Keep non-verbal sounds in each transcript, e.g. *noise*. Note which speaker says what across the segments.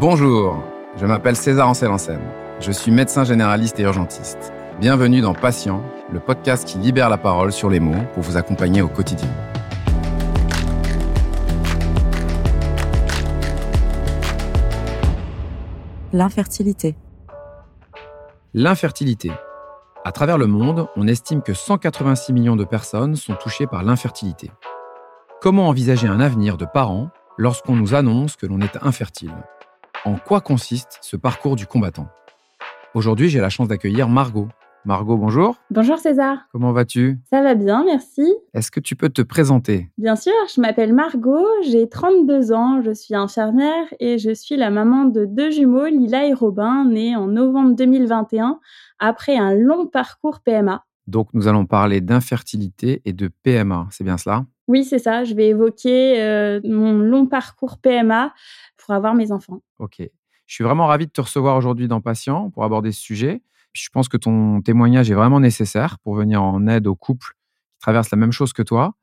Speaker 1: Bonjour, je m'appelle César Ancel Je suis médecin généraliste et urgentiste. Bienvenue dans Patient, le podcast qui libère la parole sur les mots pour vous accompagner au quotidien.
Speaker 2: L'infertilité.
Speaker 1: L'infertilité. À travers le monde, on estime que 186 millions de personnes sont touchées par l'infertilité. Comment envisager un avenir de parents lorsqu'on nous annonce que l'on est infertile? En quoi consiste ce parcours du combattant Aujourd'hui, j'ai la chance d'accueillir Margot. Margot, bonjour.
Speaker 2: Bonjour César.
Speaker 1: Comment vas-tu?
Speaker 2: Ça va bien, merci.
Speaker 1: Est-ce que tu peux te présenter?
Speaker 2: Bien sûr, je m'appelle Margot, j'ai 32 ans, je suis infirmière et je suis la maman de deux jumeaux, Lila et Robin, nés en novembre 2021 après un long parcours PMA.
Speaker 1: Donc nous allons parler d'infertilité et de PMA, c'est bien cela?
Speaker 2: Oui, c'est ça. Je vais évoquer euh, mon long parcours PMA pour avoir mes enfants.
Speaker 1: Ok. Je suis vraiment ravi de te recevoir aujourd'hui dans Patient pour aborder ce sujet. Je pense que ton témoignage est vraiment nécessaire pour venir en aide aux couples qui traversent la même chose que toi.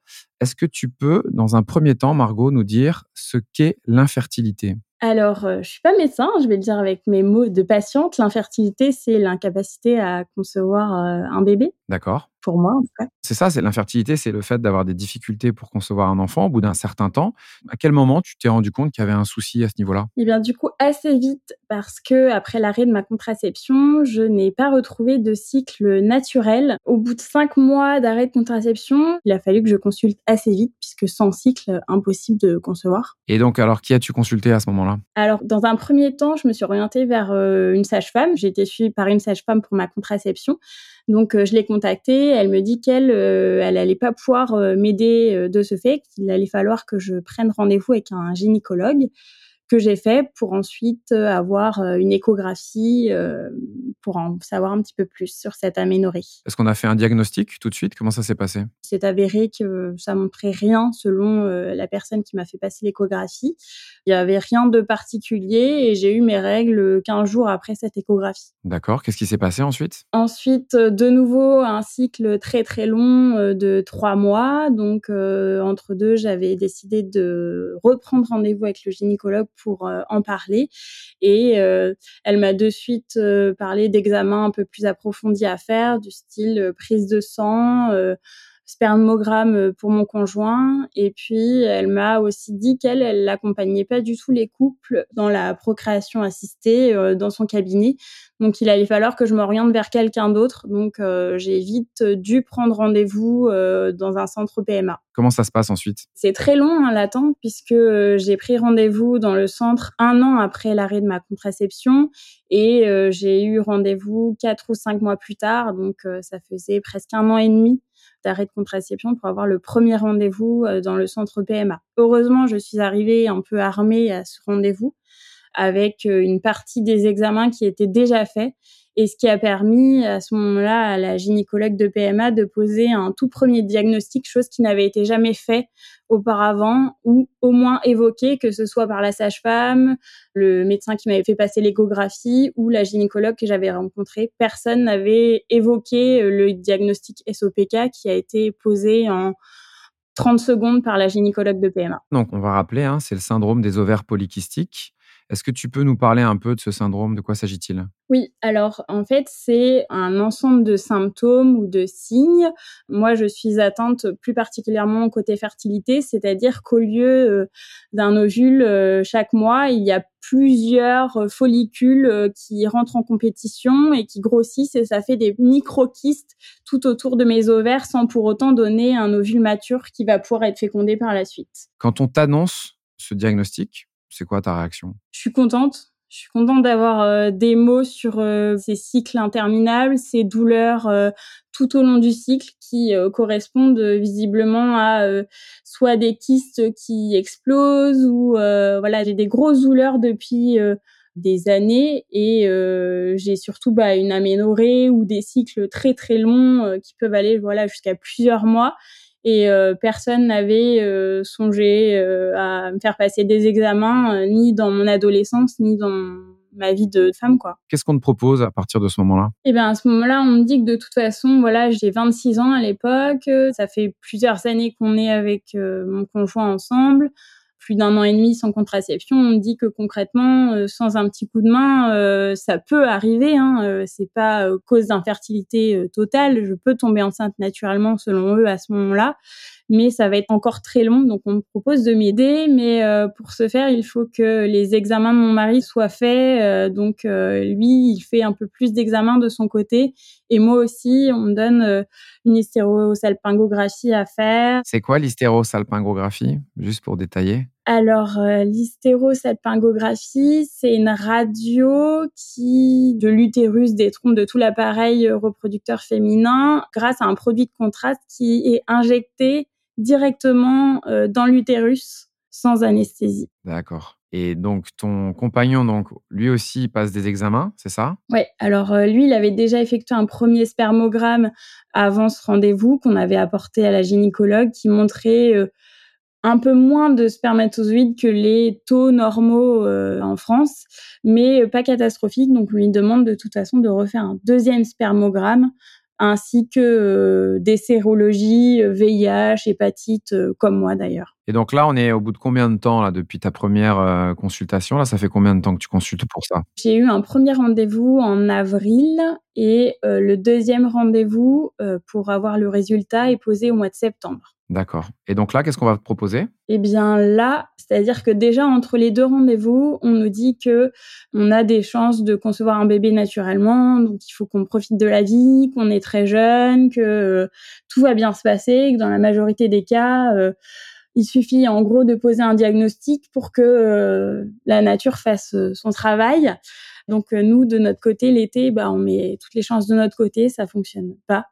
Speaker 1: Est-ce que tu peux, dans un premier temps, Margot, nous dire ce qu'est l'infertilité?
Speaker 2: Alors, je euh, je suis pas médecin, je vais le dire avec mes mots de patiente. L'infertilité, c'est l'incapacité à concevoir euh, un bébé.
Speaker 1: D'accord
Speaker 2: pour moi, en fait.
Speaker 1: C'est ça, c'est l'infertilité, c'est le fait d'avoir des difficultés pour concevoir un enfant au bout d'un certain temps. À quel moment tu t'es rendu compte qu'il y avait un souci à ce niveau-là?
Speaker 2: Eh bien, du coup, assez vite, parce que après l'arrêt de ma contraception, je n'ai pas retrouvé de cycle naturel. Au bout de cinq mois d'arrêt de contraception, il a fallu que je consulte assez vite, puisque sans cycle, impossible de concevoir.
Speaker 1: Et donc, alors, qui as-tu consulté à ce moment-là?
Speaker 2: Alors, dans un premier temps, je me suis orientée vers euh, une sage-femme. J'ai été suivie par une sage-femme pour ma contraception. Donc euh, je l'ai contactée, elle me dit qu'elle euh, elle allait pas pouvoir euh, m'aider de ce fait, qu'il allait falloir que je prenne rendez-vous avec un gynécologue que j'ai fait pour ensuite euh, avoir euh, une échographie euh, pour en savoir un petit peu plus sur cette aménorrhée.
Speaker 1: Est-ce qu'on a fait un diagnostic tout de suite? Comment ça s'est passé?
Speaker 2: C'est avéré que ça montrait rien selon la personne qui m'a fait passer l'échographie. Il n'y avait rien de particulier et j'ai eu mes règles 15 jours après cette échographie.
Speaker 1: D'accord. Qu'est-ce qui s'est passé ensuite?
Speaker 2: Ensuite, de nouveau, un cycle très très long de trois mois. Donc, entre deux, j'avais décidé de reprendre rendez-vous avec le gynécologue pour euh, en parler. Et euh, elle m'a de suite euh, parlé d'examens un peu plus approfondis à faire, du style prise de sang spermogramme euh, pour mon conjoint. Et puis, elle m'a aussi dit qu'elle, elle n'accompagnait pas du tout les couples dans la procréation assistée euh, dans son cabinet. Donc, il allait falloir que je m'oriente vers quelqu'un d'autre. Donc, euh, j'ai vite dû prendre rendez-vous dans un centre PMA.
Speaker 1: Comment ça se passe ensuite?
Speaker 2: C'est très long hein, l'attente puisque j'ai pris rendez-vous dans le centre un an après l'arrêt de ma contraception et j'ai eu rendez-vous quatre ou cinq mois plus tard. Donc, ça faisait presque un an et demi d'arrêt de contraception pour avoir le premier rendez-vous euh, dans le centre PMA. Heureusement, je suis arrivée un peu armée à ce rendez-vous avec euh, une partie des examens qui étaient déjà faits et ce qui a permis à ce moment-là à la gynécologue de PMA de poser un tout premier diagnostic, chose qui n'avait été jamais fait auparavant ou au moins évoqué, que ce soit par la sage-femme, le médecin qui m'avait fait passer l'échographie ou la gynécologue que j'avais rencontrée. Personne n'avait évoqué euh, le diagnostic SOPK qui a été posé en 30 secondes par la gynécologue de PMA.
Speaker 1: Donc, on va rappeler, hein, c'est le syndrome des ovaires polykystiques. Est-ce que tu peux nous parler un peu de ce syndrome? De quoi s'agit-il?
Speaker 2: Oui, alors en fait, c'est un ensemble de symptômes ou de signes. Moi, je suis atteinte plus particulièrement côté fertilité, c'est-à-dire qu'au lieu euh, d'un ovule euh, chaque mois, il y a plusieurs euh, follicules qui rentrent en compétition et qui grossissent et ça fait des micro-kystes tout autour de mes ovaires sans pour autant donner un ovule mature qui va pouvoir être fécondé par la suite.
Speaker 1: Quand on t'annonce ce diagnostic, c'est quoi ta réaction?
Speaker 2: Je suis contente. Je suis contente d'avoir euh, des mots sur euh, ces cycles interminables, ces douleurs euh, tout au long du cycle qui correspondent visiblement à soit des kystes qui explosent ou voilà j'ai des grosses douleurs depuis des années et j'ai surtout bah, une aménorrhée ou des cycles très très longs qui peuvent aller voilà jusqu'à plusieurs mois et euh, personne n'avait euh, songé euh, à me faire passer des examens ni dans mon adolescence ni dans ma vie de femme quoi.
Speaker 1: Qu'est-ce qu'on te propose à partir de ce moment-là?
Speaker 2: Eh bien à ce moment-là, on me dit que de toute façon, voilà, j'ai 26 ans à l'époque, ça fait plusieurs années qu'on est avec mon conjoint ensemble. Plus d'un an et demi sans contraception, on me dit que concrètement, euh, sans un petit coup de main, euh, ça peut arriver. Hein, euh, c'est pas cause d'infertilité totale. Je peux tomber enceinte naturellement selon eux à ce moment-là mais ça va être encore très long. Donc, on me propose de m'aider, mais euh, pour ce faire, il faut que les examens de mon mari soient faits. Euh, donc, euh, lui, il fait un peu plus d'examens de son côté, et moi aussi, on me donne une hystérosalpingographie à faire.
Speaker 1: C'est quoi l'hystérosalpingographie, juste pour détailler?
Speaker 2: Alors, l'hystérosalpingographie, c'est une radio qui de l'utérus des trompes de tout l'appareil reproducteur féminin grâce à un produit de contraste qui est injecté directement euh, dans l'utérus sans anesthésie.
Speaker 1: D'accord. Et donc ton compagnon, donc lui aussi passe des examens, c'est ça?
Speaker 2: Oui. Alors euh, lui, il avait déjà effectué un premier spermogramme avant ce rendez-vous qu'on avait apporté à la gynécologue, qui montrait euh, un peu moins de spermatozoïdes que les taux normaux en France, mais pas catastrophique. Donc, on lui demande de toute façon de refaire un deuxième spermogramme ainsi que euh, des sérologies, VIH, euh, hépatite, euh, comme moi d'ailleurs.
Speaker 1: Et donc là, on est au bout de combien de temps là depuis ta première consultation? Là, ça fait combien de temps que tu consultes pour ça?
Speaker 2: J'ai eu un premier rendez-vous en avril et le deuxième rendez-vous pour avoir le résultat est posé au mois de septembre.
Speaker 1: D'accord. Et donc là, qu'est-ce qu'on va te proposer?
Speaker 2: Eh bien là, c'est-à-dire que déjà entre les deux rendez-vous, on nous dit que on a des chances de concevoir un bébé naturellement, donc il faut qu'on profite de la vie, qu'on est très jeune, que euh, tout va bien se passer, que dans la majorité des cas, euh, il suffit en gros de poser un diagnostic pour que euh, la nature fasse son travail. Donc nous, de notre côté, l'été, bah, on met toutes les chances de notre côté, ça fonctionne pas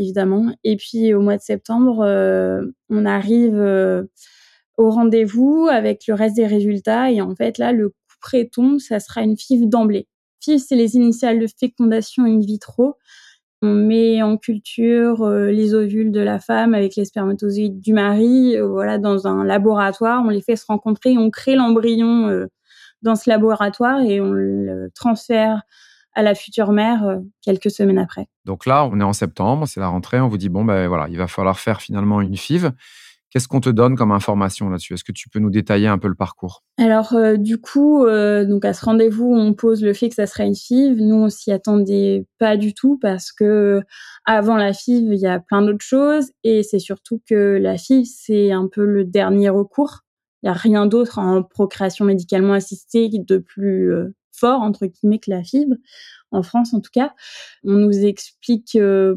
Speaker 2: évidemment. Et puis au mois de septembre, euh, on arrive euh, au rendez-vous avec le reste des résultats. Et en fait, là, le coup tombe, ça sera une FIV d'emblée. FIV, c'est les initiales de fécondation in vitro. On met en culture euh, les ovules de la femme avec les spermatozoïdes du mari, voilà, dans un laboratoire. On les fait se rencontrer, on crée l'embryon dans ce laboratoire et on le transfère à la future mère euh, quelques semaines après.
Speaker 1: Donc là, on est en septembre, c'est la rentrée, on vous dit, bon, ben voilà, il va falloir faire finalement une FIV. Qu'est-ce qu'on te donne comme information là-dessus? Est-ce que tu peux nous détailler un peu le parcours?
Speaker 2: Alors euh, du coup, euh, donc à ce rendez-vous, on pose le fait que ça serait une FIV. Nous, on s'y attendait pas du tout parce que avant la FIV, il y a plein d'autres choses et c'est surtout que la FIV, c'est un peu le dernier recours. Il n'y a rien d'autre en procréation médicalement assistée de plus fort, entre guillemets, que la fibre, en France en tout cas. On nous explique euh,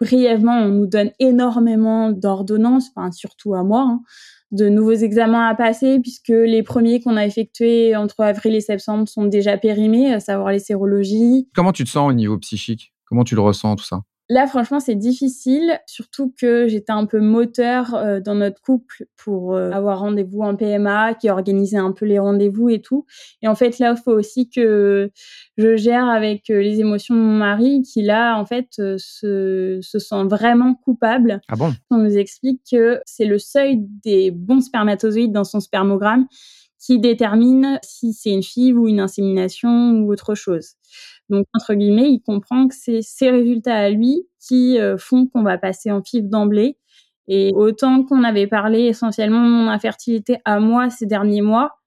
Speaker 2: brièvement, on nous donne énormément d'ordonnances, surtout à moi, hein, de nouveaux examens à passer, puisque les premiers qu'on a effectués entre avril et septembre sont déjà périmés, à savoir les sérologies.
Speaker 1: Comment tu te sens au niveau psychique? Comment tu le ressens, tout ça?
Speaker 2: Là, franchement, c'est difficile, surtout que j'étais un peu moteur euh, dans notre couple pour euh, avoir rendez-vous en PMA, qui organisait un peu les rendez-vous et tout. Et en fait, là, il faut aussi que je gère avec euh, les émotions de mon mari, qui là, en fait, se, se sent vraiment coupable.
Speaker 1: Ah bon?
Speaker 2: On nous explique que c'est le seuil des bons spermatozoïdes dans son spermogramme qui détermine si c'est une FIV ou une insémination ou autre chose. Donc, entre guillemets, il comprend que c'est ces résultats à lui qui euh, font qu'on va passer en FIV d'emblée. Et autant qu'on avait parlé essentiellement de mon infertilité à moi ces derniers mois,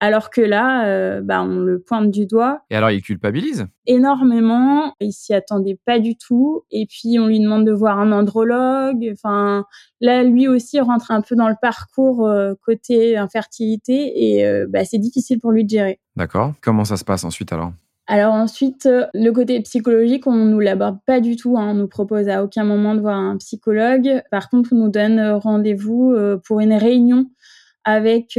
Speaker 2: alors que là, euh, bah, on le pointe du doigt.
Speaker 1: Et alors, il culpabilise?
Speaker 2: Énormément. Il s'y attendait pas du tout. Et puis, on lui demande de voir un andrologue. Enfin, là, lui aussi rentre un peu dans le parcours euh, côté infertilité. Et bah, c'est difficile pour lui de gérer.
Speaker 1: D'accord. Comment ça se passe ensuite alors?
Speaker 2: Alors ensuite, euh, le côté psychologique, on nous l'aborde pas du tout. Hein. On nous propose à aucun moment de voir un psychologue. Par contre, on nous donne euh, rendez-vous euh, pour une réunion avec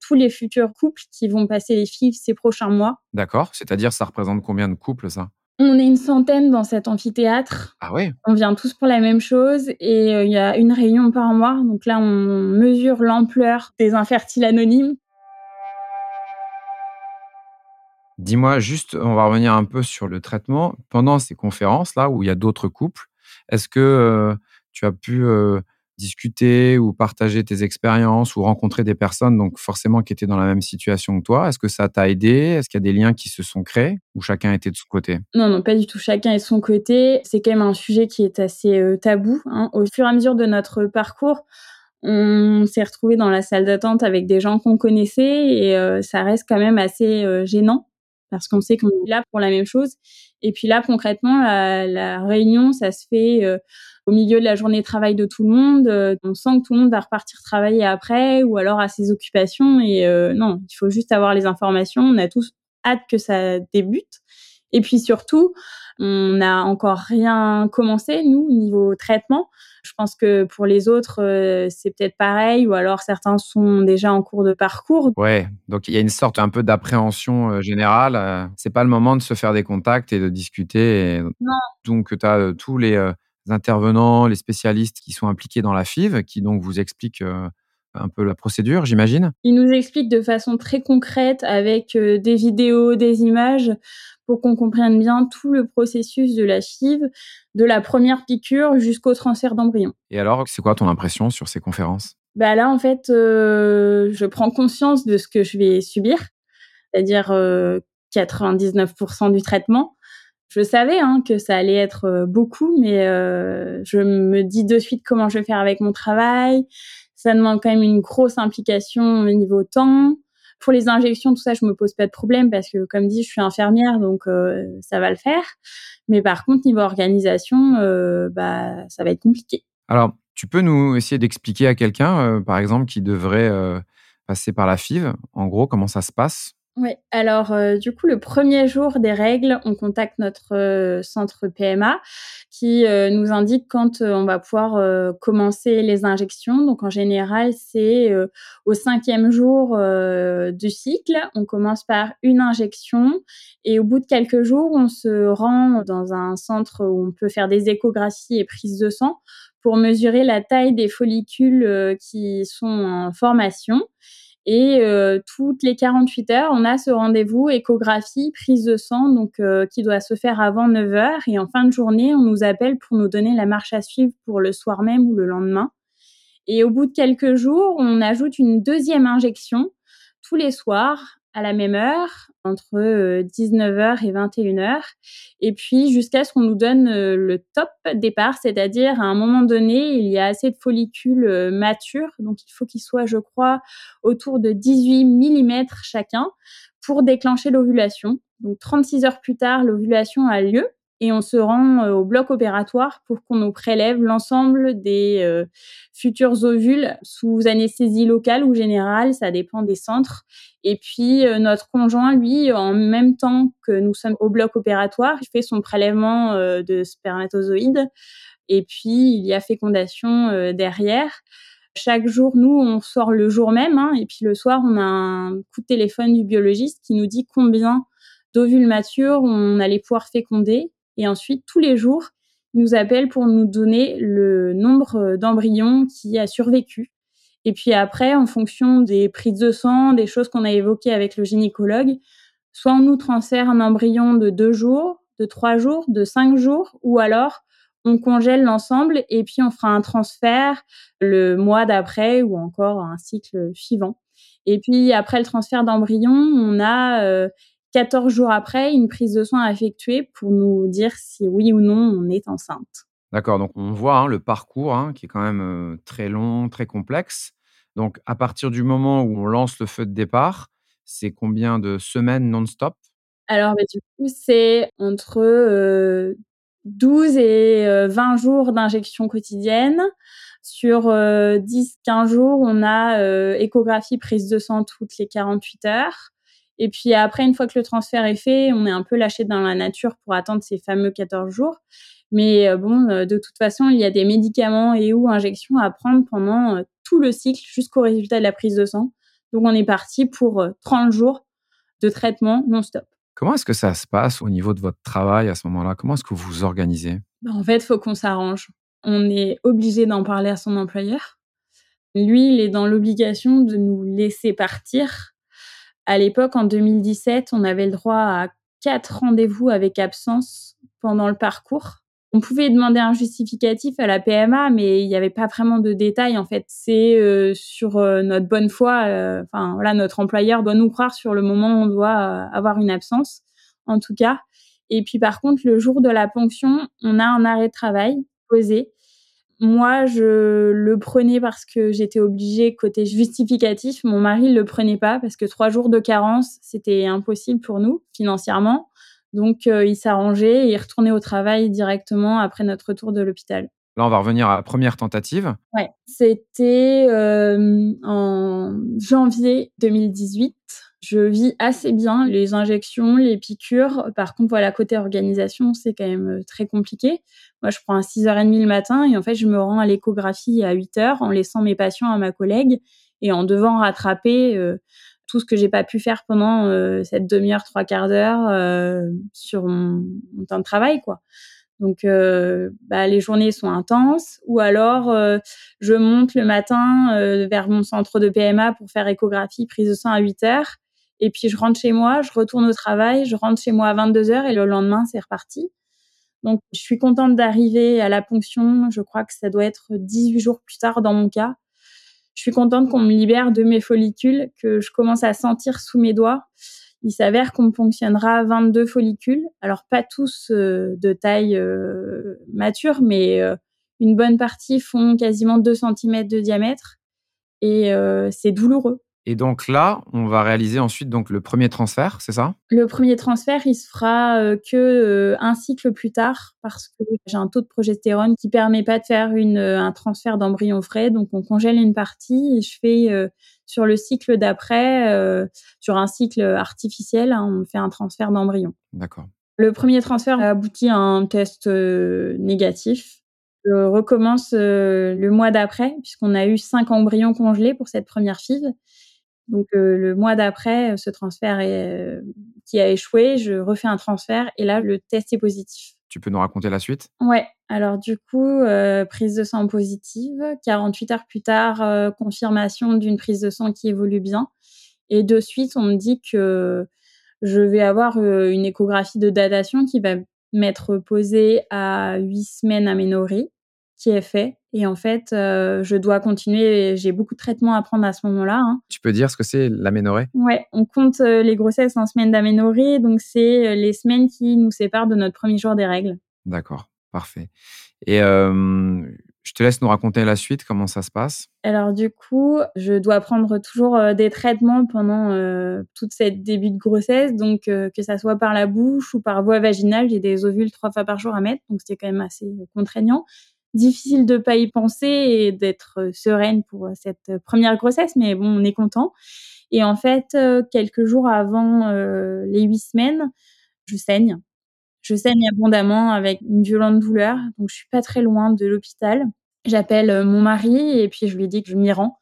Speaker 2: tous les futurs couples qui vont passer les FIV ces prochains mois.
Speaker 1: D'accord. C'est-à-dire, ça représente combien de couples, ça?
Speaker 2: On est une centaine dans cet amphithéâtre.
Speaker 1: Ah oui
Speaker 2: On vient tous pour la même chose et il y a une réunion par mois. Donc là, on mesure l'ampleur des infertiles anonymes.
Speaker 1: Dis-moi juste, on va revenir un peu sur le traitement. Pendant ces conférences-là, où il y a d'autres couples, est-ce que euh, tu as pu euh, discuter ou partager tes expériences ou rencontrer des personnes, donc forcément qui étaient dans la même situation que toi? Est-ce que ça t'a aidé? Est-ce qu'il y a des liens qui se sont créés ou chacun était de son côté?
Speaker 2: Non, non, pas du tout. Chacun est de son côté. C'est quand même un sujet qui est assez euh, tabou. Hein. Au fur et à mesure de notre parcours, On s'est retrouvé dans la salle d'attente avec des gens qu'on connaissait et ça reste quand même assez gênant parce qu'on sait qu'on est là pour la même chose. Et puis là, concrètement, la, réunion, ça se fait euh, au milieu de la journée de travail de tout le monde. Euh, on sent que tout le monde va repartir travailler après ou alors à ses occupations. Et euh, non, il faut juste avoir les informations. On a tous hâte que ça débute. Et puis surtout, on n'a encore rien commencé, nous, au niveau traitement. Je pense que pour les autres, euh, c'est peut-être pareil, ou alors certains sont déjà en cours de parcours.
Speaker 1: Ouais, donc il y a une sorte un peu d'appréhension euh, générale. Euh, c'est pas le moment de se faire des contacts et de discuter.
Speaker 2: Non.
Speaker 1: Donc tu as tous les intervenants, les spécialistes qui sont impliqués dans la FIV, qui donc vous expliquent un peu la procédure, j'imagine
Speaker 2: Ils nous expliquent de façon très concrète avec des vidéos, des images pour qu'on comprenne bien tout le processus de la FIV, de la première piqûre jusqu'au transfert d'embryon.
Speaker 1: Et alors, c'est quoi ton impression sur ces conférences?
Speaker 2: Bah Là, en fait, euh, je prends conscience de ce que je vais subir, c'est-à-dire 99% euh, du traitement. Je savais hein, que ça allait être euh, beaucoup, mais je me dis de suite comment je vais faire avec mon travail. Ça demande quand même une grosse implication au niveau temps. Pour les injections, tout ça, je me pose pas de problème parce que, comme dit, je suis infirmière, donc euh, ça va le faire. Mais par contre, niveau organisation, euh, bah, ça va être compliqué.
Speaker 1: Alors, tu peux nous essayer d'expliquer à quelqu'un, euh, par exemple, qui devrait passer par la FIV, en gros, comment ça se passe?
Speaker 2: Oui, alors euh, du coup, le premier jour des règles, on contacte notre euh, centre PMA qui euh, nous indique quand on va pouvoir commencer les injections. Donc en général, c'est au cinquième jour du cycle. On commence par une injection et au bout de quelques jours, on se rend dans un centre où on peut faire des échographies et prises de sang pour mesurer la taille des follicules qui sont en formation. Et euh, toutes les 48 heures, on a ce rendez-vous échographie, prise de sang, donc euh, qui doit se faire avant 9 heures. Et en fin de journée, on nous appelle pour nous donner la marche à suivre pour le soir même ou le lendemain. Et au bout de quelques jours, on ajoute une deuxième injection tous les soirs à la même heure, entre 19h euh, et 21h, et puis jusqu'à ce qu'on nous donne euh, le top départ, c'est-à-dire à un moment donné, il y a assez de follicules euh, matures, donc il faut qu'ils soient, je crois, autour de 18 mm chacun pour déclencher l'ovulation. Donc 36 heures plus tard, l'ovulation a lieu, et on se rend euh, au bloc opératoire pour qu'on nous prélève l'ensemble des euh, futurs ovules sous anesthésie locale ou générale, ça dépend des centres. Et puis euh, notre conjoint, lui, en même temps que nous sommes au bloc opératoire, il fait son prélèvement de spermatozoïdes et puis il y a fécondation derrière. Chaque jour, nous, on sort le jour même, hein, et puis le soir, on a un coup de téléphone du biologiste qui nous dit combien d'ovules matures on allait pouvoir féconder. Et ensuite, tous les jours, il nous appelle pour nous donner le nombre euh, d'embryons qui a survécu. Et puis après, en fonction des prises de sang, des choses qu'on a évoquées avec le gynécologue, soit on nous transfère un embryon de deux jours, de trois jours, de cinq jours, ou alors on congèle l'ensemble et puis on fera un transfert le mois d'après ou encore un cycle suivant. Et puis après le transfert d'embryon, on a euh, 14 jours après, une prise de soin à effectuer pour nous dire si oui ou non on est enceinte.
Speaker 1: D'accord, donc on voit hein, le parcours hein, qui est quand même euh, très long, très complexe. Donc à partir du moment où on lance le feu de départ, c'est combien de semaines non-stop?
Speaker 2: Alors bah, du coup, c'est entre 12 euh, et 20 euh, jours d'injection quotidienne. Sur 10-15 jours, on a échographie, prise de sang toutes les 48 heures. Et puis après, une fois que le transfert est fait, on est un peu lâché dans la nature pour attendre ces fameux 14 jours. Mais euh, bon, euh, de toute façon, il y a des médicaments et ou injections à prendre pendant euh, tout le cycle jusqu'au résultat de la prise de sang. Donc on est parti pour 30 jours de traitement non-stop.
Speaker 1: Comment est-ce que ça se passe au niveau de votre travail à ce moment-là? Comment est-ce que vous vous organisez?
Speaker 2: Ben, En fait, il faut qu'on s'arrange. On est obligé d'en parler à son employeur. Lui, il est dans l'obligation de nous laisser partir à l'époque, en 2017, on avait le droit à quatre rendez-vous avec absence pendant le parcours. On pouvait demander un justificatif à la PMA, mais il n'y avait pas vraiment de détails. En fait, c'est euh, sur euh, notre bonne foi. Euh, enfin, voilà, notre employeur doit nous croire sur le moment où on doit avoir une absence, en tout cas. Et puis, par contre, le jour de la ponction, on a un arrêt de travail posé. Moi, je le prenais parce que j'étais obligée côté justificatif. Mon mari le prenait pas parce que trois jours de carence, c'était impossible pour nous financièrement. Donc, euh, il s'arrangeait et il retournait au travail directement après notre retour de l'hôpital.
Speaker 1: Là, on va revenir à la première tentative.
Speaker 2: Ouais, c'était euh, en janvier 2018. Je vis assez bien les injections, les piqûres. Par contre, voilà, côté organisation, c'est quand même euh, très compliqué. Moi, je prends à 6h30 le matin et en fait, je me rends à l'échographie à 8h en laissant mes patients à ma collègue et en devant rattraper euh, tout ce que j'ai pas pu faire pendant euh, cette demi-heure, trois quarts d'heure sur mon, temps de travail, quoi. Donc, euh, bah, les journées sont intenses. Ou alors, euh, je monte le matin euh, vers mon centre de PMA pour faire échographie, prise de sang à 8 heures. Et puis, je rentre chez moi, je retourne au travail, je rentre chez moi à 22 heures et le lendemain, c'est reparti. Donc, je suis contente d'arriver à la ponction. Je crois que ça doit être 18 jours plus tard dans mon cas. Je suis contente qu'on me libère de mes follicules, que je commence à sentir sous mes doigts. Il s'avère qu'on fonctionnera 22 follicules. Alors, pas tous euh, de taille euh, mature, mais euh, une bonne partie font quasiment 2 cm de diamètre. Et c'est douloureux.
Speaker 1: Et donc là, on va réaliser ensuite donc le premier transfert, c'est ça?
Speaker 2: Le premier transfert, il se fera euh, que euh, un cycle plus tard parce que j'ai un taux de progestérone qui permet pas de faire une, euh, un transfert d'embryon frais. Donc on congèle une partie et je fais sur le cycle d'après, sur un cycle artificiel, hein, on fait un transfert d'embryon.
Speaker 1: D'accord.
Speaker 2: Le premier transfert a abouti à un test négatif. Je recommence le mois d'après puisqu'on a eu cinq embryons congelés pour cette première FIV. Donc euh, le mois d'après, euh, ce transfert est, euh, qui a échoué, je refais un transfert et là le test est positif.
Speaker 1: Tu peux nous raconter la suite?
Speaker 2: Ouais. Alors du coup, prise de sang positive. 48 heures plus tard, confirmation d'une prise de sang qui évolue bien. Et de suite, on me dit que je vais avoir une échographie de datation qui va m'être posée à 8 semaines aménorrhée qui est fait. Et en fait, euh, je dois continuer. J'ai beaucoup de traitements à prendre à ce moment-là. Hein.
Speaker 1: Tu peux dire ce que c'est l'aménorrhée?
Speaker 2: Ouais, on compte euh, les grossesses en semaines d'aménorrhée. Donc, c'est euh, les semaines qui nous séparent de notre premier jour des règles.
Speaker 1: D'accord, parfait. Et je te laisse nous raconter la suite, comment ça se passe?
Speaker 2: Alors du coup, je dois prendre toujours des traitements pendant toute cette début de grossesse, donc que ça soit par la bouche ou par voie vaginale. J'ai des ovules trois fois par jour à mettre, donc c'était quand même assez contraignant difficile de pas y penser et d'être euh, sereine pour euh, cette euh, première grossesse, mais bon, on est content. Et en fait, quelques jours avant les huit semaines, je saigne. Je saigne abondamment avec une violente douleur, donc je suis pas très loin de l'hôpital. J'appelle mon mari et puis je lui dis que je m'y rends.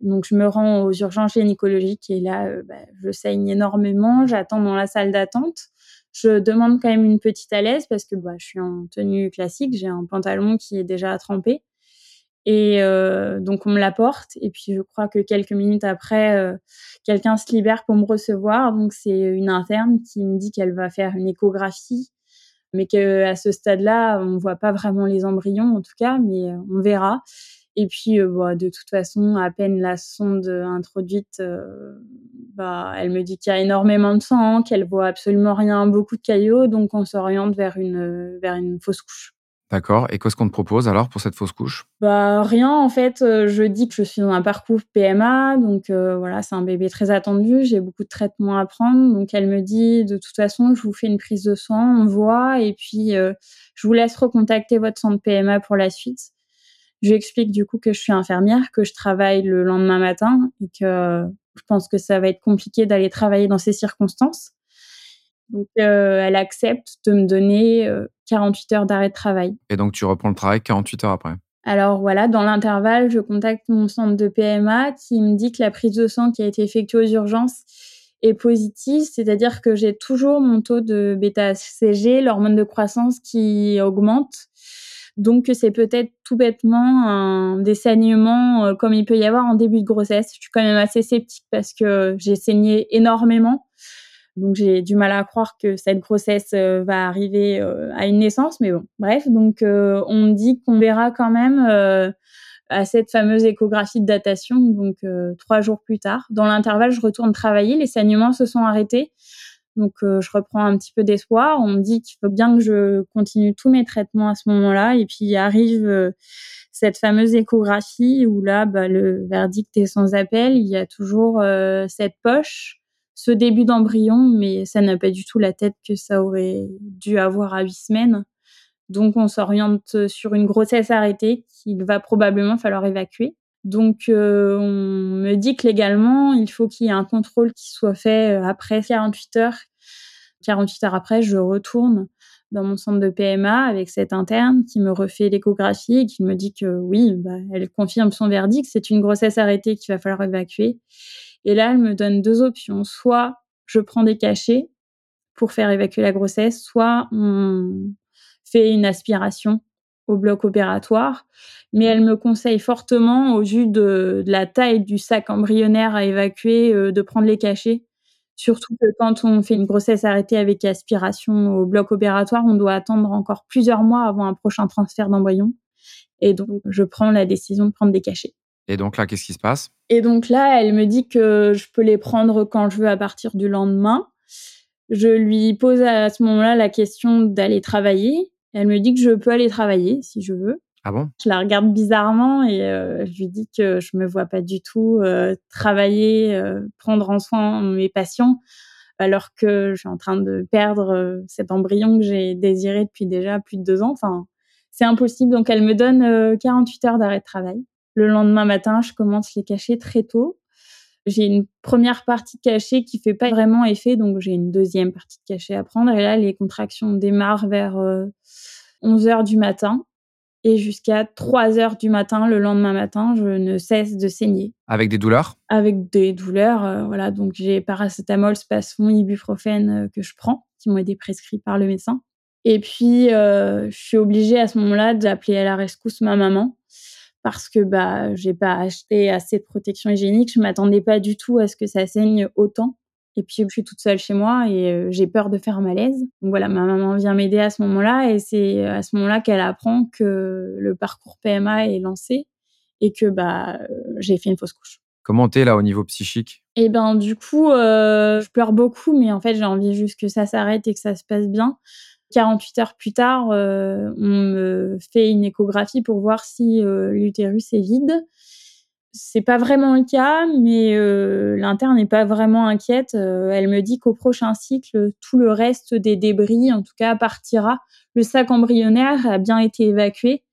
Speaker 2: Donc je me rends aux urgences gynécologiques et là, bah, je saigne énormément. J'attends dans la salle d'attente. Je demande quand même une petite à l'aise parce que bah, je suis en tenue classique, j'ai un pantalon qui est déjà trempé. Et euh, donc on me l'apporte et puis je crois que quelques minutes après, euh, quelqu'un se libère pour me recevoir. Donc c'est une interne qui me dit qu'elle va faire une échographie, mais qu'à ce stade-là, on voit pas vraiment les embryons en tout cas, mais euh, on verra. Et puis, euh, bah, de toute façon, à peine la sonde introduite, euh, bah, elle me dit qu'il y a énormément de sang, qu'elle voit absolument rien, beaucoup de caillots, donc on s'oriente vers une, vers une fausse couche.
Speaker 1: D'accord. Et qu'est-ce qu'on te propose alors pour cette fausse couche?
Speaker 2: Bah rien en fait. Euh, je dis que je suis dans un parcours PMA, donc voilà, c'est un bébé très attendu. J'ai beaucoup de traitements à prendre, donc elle me dit de toute façon, je vous fais une prise de sang, on voit, et puis je vous laisse recontacter votre centre PMA pour la suite. Je lui explique du coup que je suis infirmière, que je travaille le lendemain matin et que je pense que ça va être compliqué d'aller travailler dans ces circonstances. Donc, euh, elle accepte de me donner 48 euh, heures d'arrêt de travail.
Speaker 1: Et donc, tu reprends le travail 48 heures après
Speaker 2: Alors voilà, dans l'intervalle, je contacte mon centre de PMA qui me dit que la prise de sang qui a été effectuée aux urgences est positive, c'est-à-dire que j'ai toujours mon taux de bêta-CG, l'hormone de croissance qui augmente. Donc, c'est peut-être tout bêtement un, des saignements euh, comme il peut y avoir en début de grossesse. Je suis quand même assez sceptique parce que j'ai saigné énormément. Donc, j'ai du mal à croire que cette grossesse euh, va arriver euh, à une naissance. Mais bon, bref. Donc, on dit qu'on verra quand même à cette fameuse échographie de datation, donc trois jours plus tard. Dans l'intervalle, je retourne travailler. Les saignements se sont arrêtés. Donc, je reprends un petit peu d'espoir. On me dit qu'il faut bien que je continue tous mes traitements à ce moment-là. Et puis, arrive cette fameuse échographie où là, bah, le verdict est sans appel. Il y a toujours cette poche ce début d'embryon, mais ça n'a pas du tout la tête que ça aurait dû avoir à huit semaines. Donc, on s'oriente sur une grossesse arrêtée qu'il va probablement falloir évacuer. Donc, euh, on me dit que légalement, il faut qu'il y ait un contrôle qui soit fait euh, après 48 heures. 48 heures après, je retourne dans mon centre de PMA avec cette interne qui me refait l'échographie et qui me dit que oui, bah, elle confirme son verdict, c'est une grossesse arrêtée qu'il va falloir évacuer. Et là, elle me donne deux options. Soit je prends des cachets pour faire évacuer la grossesse, soit on fait une aspiration au bloc opératoire. Mais elle me conseille fortement, au vu de, la taille du sac embryonnaire à évacuer, euh, de prendre les cachets. Surtout que quand on fait une grossesse arrêtée avec aspiration au bloc opératoire, on doit attendre encore plusieurs mois avant un prochain transfert d'embryon. Et donc, je prends la décision de prendre des cachets.
Speaker 1: Et donc là, qu'est-ce qui se passe?
Speaker 2: Et donc là, elle me dit que je peux les prendre quand je veux à partir du lendemain. Je lui pose à ce moment-là la question d'aller travailler. Elle me dit que je peux aller travailler si je veux.
Speaker 1: Ah
Speaker 2: Je la regarde bizarrement et euh, je lui dis que je me vois pas du tout euh, travailler, euh, prendre en soin mes patients, alors que je suis en train de perdre cet embryon que j'ai désiré depuis déjà plus de deux ans. Enfin, c'est impossible. Donc elle me donne 48 heures d'arrêt de travail. Le lendemain matin, je commence les cachets très tôt. J'ai une première partie de cachet qui fait pas vraiment effet, donc j'ai une deuxième partie de cachet à prendre. Et là, les contractions démarrent vers 11 euh, heures du matin. Et jusqu'à 3 heures du matin, le lendemain matin, je ne cesse de saigner.
Speaker 1: Avec des douleurs?
Speaker 2: Avec des douleurs, euh, voilà. Donc j'ai paracétamol, spasfon, ibuprofène euh, que je prends, qui m'ont été prescrits par le médecin. Et puis, je suis obligée à ce moment-là d'appeler à la rescousse ma maman parce que bah j'ai pas acheté assez de protection hygiénique. Je m'attendais pas du tout à ce que ça saigne autant. Et puis je suis toute seule chez moi et euh, j'ai peur de faire un malaise. Donc voilà, ma maman vient m'aider à ce moment-là et c'est à ce moment-là qu'elle apprend que le parcours PMA est lancé et que bah euh, j'ai fait une fausse couche.
Speaker 1: Comment t'es là au niveau psychique?
Speaker 2: Eh ben du coup, euh, je pleure beaucoup, mais en fait j'ai envie juste que ça s'arrête et que ça se passe bien. 48 heures plus tard, euh, on me fait une échographie pour voir si euh, l'utérus est vide. C'est pas vraiment le cas, mais euh, l'interne n'est pas vraiment inquiète. elle me dit qu'au prochain cycle, tout le reste des débris, en tout cas, partira. Le sac embryonnaire a bien été évacué.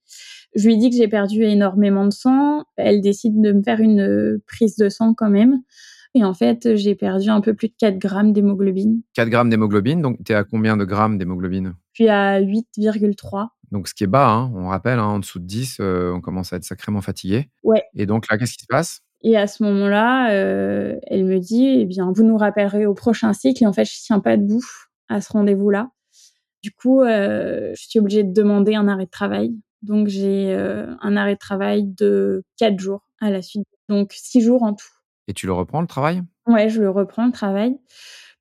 Speaker 2: Je lui dis que j'ai perdu énormément de sang. Elle décide de me faire une prise de sang quand même. Et en fait, j'ai perdu un peu plus de 4 grammes d'hémoglobine.
Speaker 1: 4 grammes d'hémoglobine, donc tu es à combien de grammes d'hémoglobine?
Speaker 2: Je suis à 8,3.
Speaker 1: Donc ce qui est bas, hein, on rappelle, hein, en dessous de 10, euh, on commence à être sacrément fatigué.
Speaker 2: Ouais.
Speaker 1: Et donc là, qu'est-ce qui se passe?
Speaker 2: Et à ce moment-là, euh, elle me dit, eh bien, vous nous rappellerez au prochain cycle. Et en fait, je tiens pas debout à ce rendez-vous-là. Du coup, euh, je suis obligée de demander un arrêt de travail. Donc, j'ai un arrêt de travail de 4 jours à la suite. Donc, 6 jours en tout.
Speaker 1: Et tu le reprends, le travail?
Speaker 2: Ouais, je le reprends, le travail.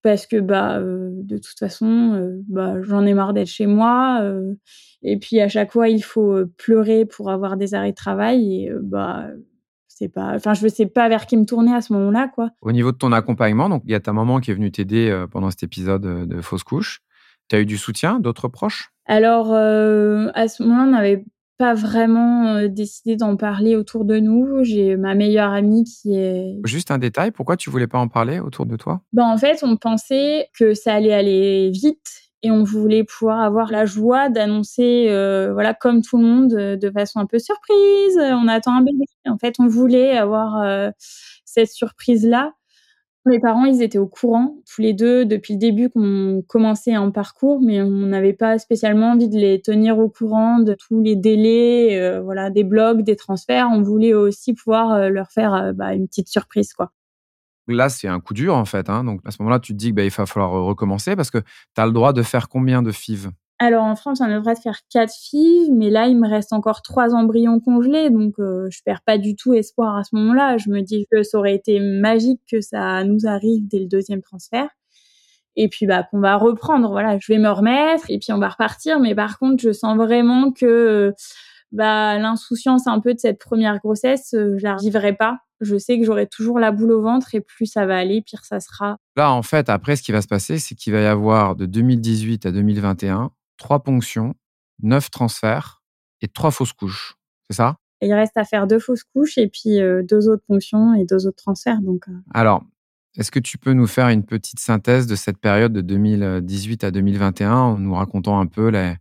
Speaker 2: Parce que bah, euh, de toute façon, euh, bah, j'en ai marre d'être chez moi. Euh, et puis à chaque fois, il faut pleurer pour avoir des arrêts de travail. Et bah, c'est pas, enfin, je ne sais pas vers qui me tourner à ce moment-là, quoi.
Speaker 1: Au niveau de ton accompagnement, donc il y a ta maman qui est venue t'aider pendant cet épisode de fausse couche. Tu as eu du soutien d'autres proches?
Speaker 2: Alors, à ce moment-là, on avait pas vraiment euh, décidé d'en parler autour de nous. J'ai ma meilleure amie qui est...
Speaker 1: Juste un détail, pourquoi tu voulais pas en parler autour de toi?
Speaker 2: Ben, En fait, on pensait que ça allait aller vite et on voulait pouvoir avoir la joie d'annoncer, euh, voilà, comme tout le monde, euh, de façon un peu surprise, on attend un bébé. En fait, on voulait avoir cette surprise-là. Mes parents, ils étaient au courant, tous les deux, depuis le début qu'on commençait un parcours, mais on n'avait pas spécialement envie de les tenir au courant de tous les délais, euh, voilà, des blogs, des transferts. On voulait aussi pouvoir euh, leur faire euh, bah, une petite surprise, quoi.
Speaker 1: Là, c'est un coup dur, en fait. Hein. Donc, à ce moment-là, tu te dis qu'il bah, va falloir recommencer parce que tu as le droit de faire combien de FIV
Speaker 2: alors en France, on a le droit de faire quatre filles, mais là, il me reste encore trois embryons congelés, donc euh, je perds pas du tout espoir à ce moment-là. Je me dis que ça aurait été magique que ça nous arrive dès le deuxième transfert. Et puis bah qu'on va reprendre, voilà, je vais me remettre et puis on va repartir. Mais par contre, je sens vraiment que bah l'insouciance un peu de cette première grossesse, euh, je la vivrai pas je sais que j'aurai toujours la boule au ventre et plus ça va aller, pire ça sera.
Speaker 1: Là, en fait, après, ce qui va se passer, c'est qu'il va y avoir de 2018 à 2021 trois ponctions, neuf transferts et trois fausses couches. C'est ça?
Speaker 2: Il reste à faire deux fausses couches et puis euh, deux autres ponctions et deux autres transferts. Donc, euh.
Speaker 1: Alors, est-ce que tu peux nous faire une petite synthèse de cette période de 2018 à 2021 en nous racontant un peu les,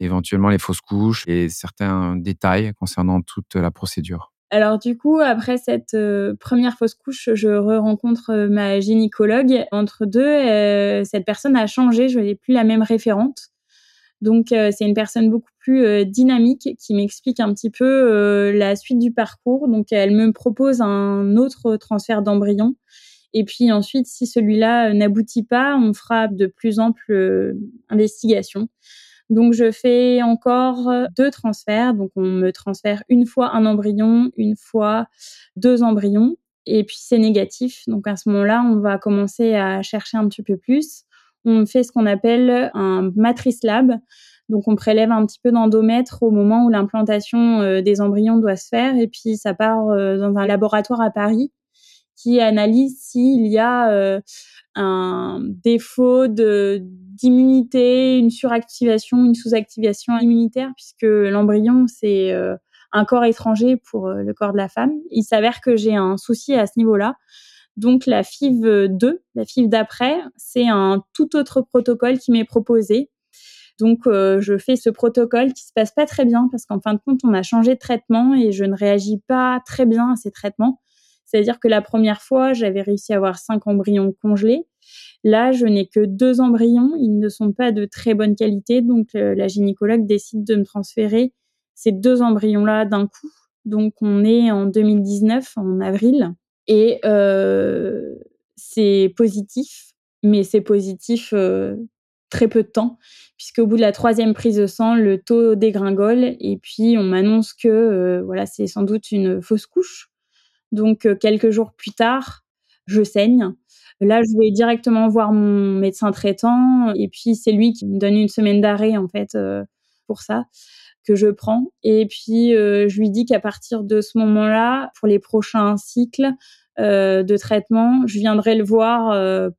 Speaker 1: éventuellement les fausses couches et certains détails concernant toute la procédure?
Speaker 2: Alors du coup, après cette euh, première fausse couche, je re-rencontre euh, ma gynécologue. Entre deux, euh, cette personne a changé, je n'ai plus la même référente. Donc c'est une personne beaucoup plus dynamique qui m'explique un petit peu la suite du parcours. Donc elle me propose un autre transfert d'embryon. Et puis ensuite, si celui-là n'aboutit pas, on fera de plus amples investigations. Donc, je fais encore euh, deux transferts. Donc, on me transfère une fois un embryon, une fois deux embryons. Et puis, c'est négatif. Donc, à ce moment-là, on va commencer à chercher un petit peu plus. On fait ce qu'on appelle un matrice lab. Donc, on prélève un petit peu d'endomètre au moment où l'implantation euh, des embryons doit se faire. Et puis, ça part euh, dans un laboratoire à Paris qui analyse s'il y a un défaut de d'immunité, une suractivation, une sous-activation immunitaire, puisque l'embryon c'est euh, un corps étranger pour euh, le corps de la femme. Il s'avère que j'ai un souci à ce niveau-là. Donc la FIV 2, la FIV d'après, c'est un tout autre protocole qui m'est proposé. Donc euh, je fais ce protocole qui se passe pas très bien parce qu'en fin de compte on a changé de traitement et je ne réagis pas très bien à ces traitements. C'est-à-dire que la première fois, j'avais réussi à avoir cinq embryons congelés. Là, je n'ai que deux embryons. Ils ne sont pas de très bonne qualité. Donc, euh, la gynécologue décide de me transférer ces deux embryons-là d'un coup. Donc, on est en 2019, en avril. Et euh, c'est positif, mais c'est positif euh, très peu de temps, puisqu'au bout de la troisième prise de sang, le taux dégringole. Et puis, on m'annonce que voilà, c'est sans doute une fausse couche donc, quelques jours plus tard, je saigne. Là, je vais directement voir mon médecin traitant et puis c'est lui qui me donne une semaine d'arrêt en fait euh, pour ça que je prends. Et puis euh, je lui dis qu'à partir de ce moment-là, pour les prochains cycles de traitement, je viendrai le voir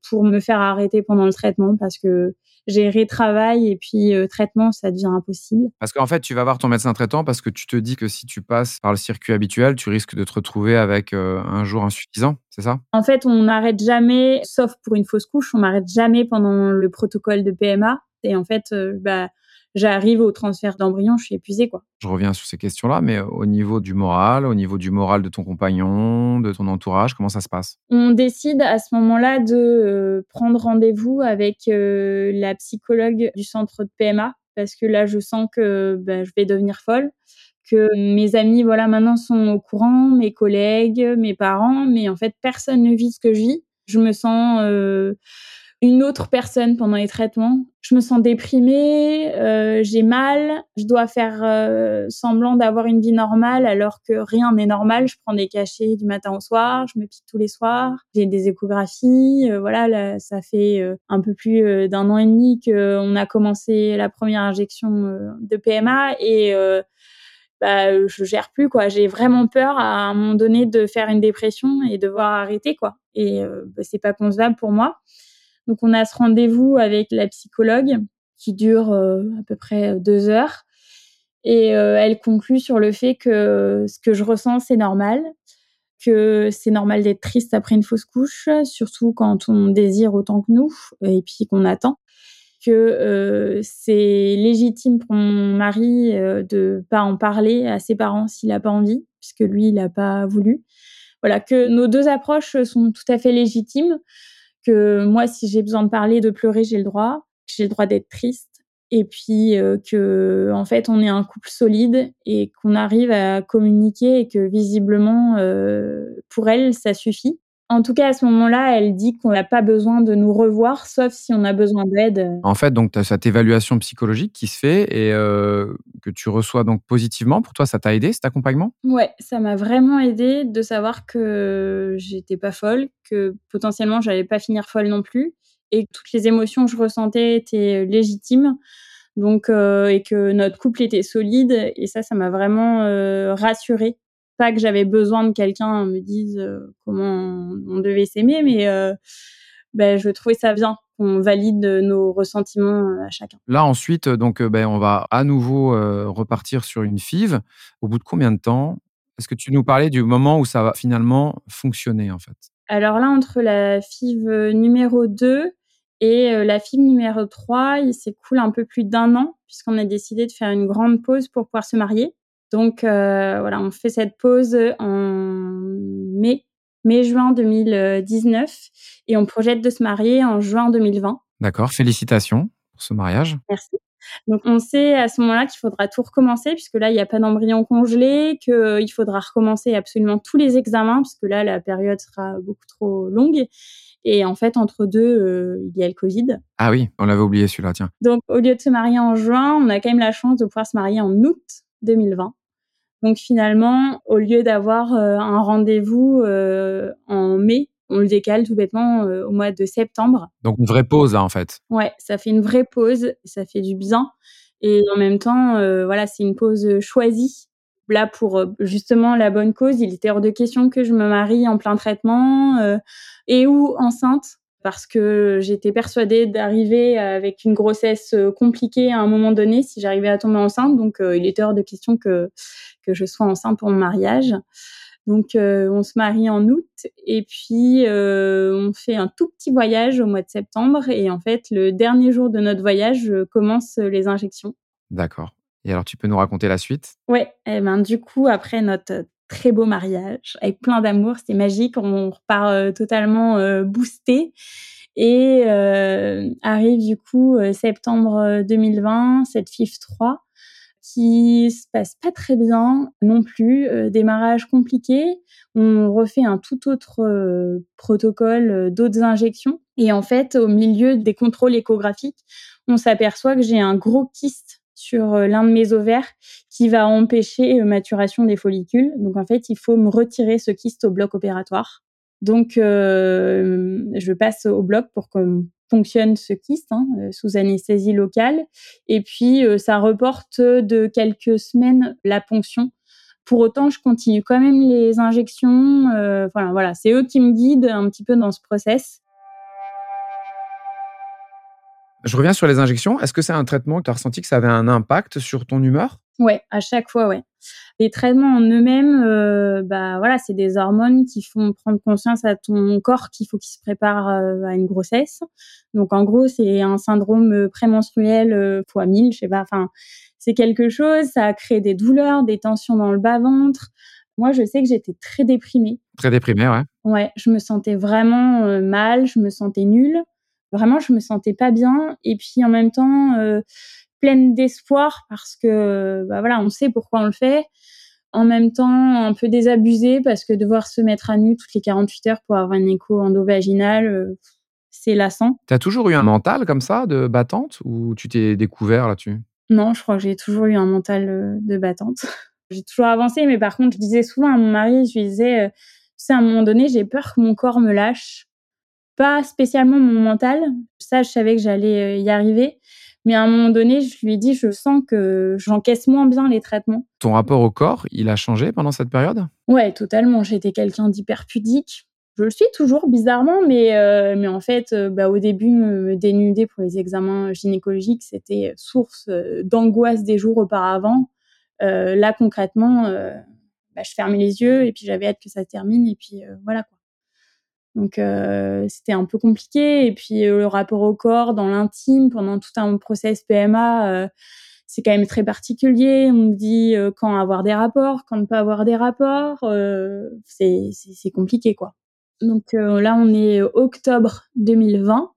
Speaker 2: pour me faire arrêter pendant le traitement parce que gérer travail et puis euh, traitement, ça devient impossible.
Speaker 1: Parce qu'en fait, tu vas voir ton médecin traitant parce que tu te dis que si tu passes par le circuit habituel, tu risques de te retrouver avec euh, un jour insuffisant, c'est ça?
Speaker 2: En fait, on n'arrête jamais, sauf pour une fausse couche, on n'arrête jamais pendant le protocole de PMA. Et en fait, euh, bah, j'arrive au transfert d'embryon, je suis épuisée. Quoi.
Speaker 1: Je reviens sur ces questions-là, mais au niveau du moral, au niveau du moral de ton compagnon, de ton entourage, comment ça se passe?
Speaker 2: On décide à ce moment-là de euh, prendre rendez-vous avec euh, la psychologue du centre de PMA, parce que là, je sens que ben, je vais devenir folle que mes amis, voilà, maintenant sont au courant, mes collègues, mes parents, mais en fait, personne ne vit ce que je vis. Je me sens euh, une autre personne pendant les traitements. Je me sens déprimée, euh, j'ai mal, je dois faire euh, semblant d'avoir une vie normale alors que rien n'est normal. Je prends des cachets du matin au soir, je me pique tous les soirs, j'ai des échographies. Euh, voilà, là, ça fait un peu plus d'un an et demi qu'on a commencé la première injection de PMA et bah, je gère plus quoi. J'ai vraiment peur à un moment donné de faire une dépression et de devoir arrêter quoi. Et bah, c'est pas concevable pour moi. Donc on a ce rendez-vous avec la psychologue qui dure euh, à peu près deux heures. Et euh, elle conclut sur le fait que ce que je ressens, c'est normal, que c'est normal d'être triste après une fausse couche, surtout quand on désire autant que nous et puis qu'on attend, que euh, c'est légitime pour mon mari de pas en parler à ses parents s'il n'a pas envie, puisque lui, il n'a pas voulu. Voilà, que nos deux approches sont tout à fait légitimes que moi, si j'ai besoin de parler, de pleurer, j'ai le droit, j'ai le droit d'être triste, et puis euh, que en fait, on est un couple solide et qu'on arrive à communiquer et que visiblement, euh, pour elle, ça suffit. En tout cas, à ce moment-là, elle dit qu'on n'a pas besoin de nous revoir, sauf si on a besoin d'aide.
Speaker 1: En fait, donc, tu as cette évaluation psychologique qui se fait et euh, que tu reçois donc positivement. Pour toi, ça t'a aidé, cet accompagnement?
Speaker 2: Ouais, ça m'a vraiment aidé de savoir que j'étais pas folle, que potentiellement, j'allais pas finir folle non plus et que toutes les émotions que je ressentais étaient légitimes. Donc, euh, et que notre couple était solide. Et ça, ça m'a vraiment euh, rassurée Pas que j'avais besoin de quelqu'un me dise comment on devait s'aimer, mais ben, je trouvais ça bien qu'on valide nos ressentiments à chacun.
Speaker 1: Là ensuite, donc ben, on va à nouveau repartir sur une FIV. Au bout de combien de temps? Est-ce que tu nous parlais du moment où ça va finalement fonctionner en fait?
Speaker 2: Alors là, entre la FIV numéro 2 et la FIV numéro 3, il s'écoule un peu plus d'un an puisqu'on a décidé de faire une grande pause pour pouvoir se marier. Donc voilà, on fait cette pause en mai mai-juin 2019 et on projette de se marier en juin 2020.
Speaker 1: D'accord, félicitations pour ce mariage.
Speaker 2: Merci. Donc on sait à ce moment-là qu'il faudra tout recommencer puisque là il n'y a pas d'embryon congelé, qu'il faudra recommencer absolument tous les examens puisque là la période sera beaucoup trop longue. Et en fait, entre deux, euh, il y a le Covid.
Speaker 1: Ah oui, on l'avait oublié celui-là, tiens.
Speaker 2: Donc, au lieu de se marier en juin, on a quand même la chance de pouvoir se marier en août 2020. Donc finalement, au lieu d'avoir euh, un rendez-vous euh, en mai, on le décale tout bêtement euh, au mois de septembre.
Speaker 1: Donc une vraie pause, en fait.
Speaker 2: Ouais, ça fait une vraie pause, ça fait du bien. Et en même temps, voilà, c'est une pause choisie. Là, pour justement la bonne cause, il était hors de question que je me marie en plein traitement et ou enceinte parce que j'étais persuadée d'arriver avec une grossesse compliquée à un moment donné si j'arrivais à tomber enceinte. Donc, il était hors de question que que je sois enceinte pour mon mariage. Donc, euh, on se marie en août et puis euh, on fait un tout petit voyage au mois de septembre. Et en fait, le dernier jour de notre voyage, je commence les injections.
Speaker 1: D'accord. Et alors, tu peux nous raconter la suite?
Speaker 2: Ouais. Et eh ben, du coup, après notre très beau mariage avec plein d'amour, c'était magique. On repart euh, totalement boosté. Et arrive du coup septembre 2020, cette FIF 3 qui se passe pas très bien non plus, euh, démarrage compliqué. On refait un tout autre euh, protocole, euh, d'autres injections. Et en fait, au milieu des contrôles échographiques, on s'aperçoit que j'ai un gros kyste sur l'un de mes ovaires qui va empêcher maturation des follicules. Donc en fait, il faut me retirer ce kyste au bloc opératoire. Donc je passe au bloc pour qu'on fonctionne ce kyste hein, euh, sous anesthésie locale. Et puis, euh, ça reporte de quelques semaines la ponction. Pour autant, je continue quand même les injections. Euh, voilà, voilà, c'est eux qui me guident un petit peu dans ce process.
Speaker 1: Je reviens sur les injections. Est-ce que c'est un traitement que tu as ressenti que ça avait un impact sur ton humeur?
Speaker 2: Ouais, à chaque fois, ouais. Les traitements en eux-mêmes, euh, bah voilà, c'est des hormones qui font prendre conscience à ton corps qu'il faut qu'il se prépare euh, à une grossesse. Donc en gros, c'est un syndrome prémenstruel euh, fois 1000, je sais pas. Enfin, c'est quelque chose. Ça crée des douleurs, des tensions dans le bas ventre. Moi, je sais que j'étais très déprimée.
Speaker 1: Très déprimée, ouais.
Speaker 2: Ouais, je me sentais vraiment mal, je me sentais nulle. Vraiment, je me sentais pas bien. Et puis en même temps pleine d'espoir parce que bah voilà, on sait pourquoi on le fait. En même temps, un peu désabusé parce que devoir se mettre à nu toutes les 48 heures pour avoir un écho endovaginal, euh, c'est lassant.
Speaker 1: Tu as toujours eu un mental comme ça de battante ou tu t'es découvert là-dessus?
Speaker 2: Non, je crois que j'ai toujours eu un mental euh, de battante. *laughs* j'ai toujours avancé, mais par contre, je disais souvent à mon mari, je lui disais, euh, tu sais, à un moment donné, j'ai peur que mon corps me lâche. Pas spécialement mon mental, ça, je savais que j'allais y arriver, mais à un moment donné, je lui ai dit, je sens que j'encaisse moins bien les traitements.
Speaker 1: Ton rapport au corps, il a changé pendant cette période?
Speaker 2: Ouais, totalement. J'étais quelqu'un d'hyper pudique. Je le suis toujours bizarrement, mais, euh, mais en fait, euh, bah, au début, me, dénuder pour les examens gynécologiques, c'était source euh, d'angoisse des jours auparavant. là, concrètement, bah, je fermais les yeux et puis j'avais hâte que ça termine et puis voilà quoi. Donc euh, c'était un peu compliqué. Et puis euh, le rapport au corps dans l'intime pendant tout un process PMA, euh, c'est quand même très particulier. On me dit quand avoir des rapports, quand ne pas avoir des rapports, c'est compliqué quoi. Donc là on est octobre 2020.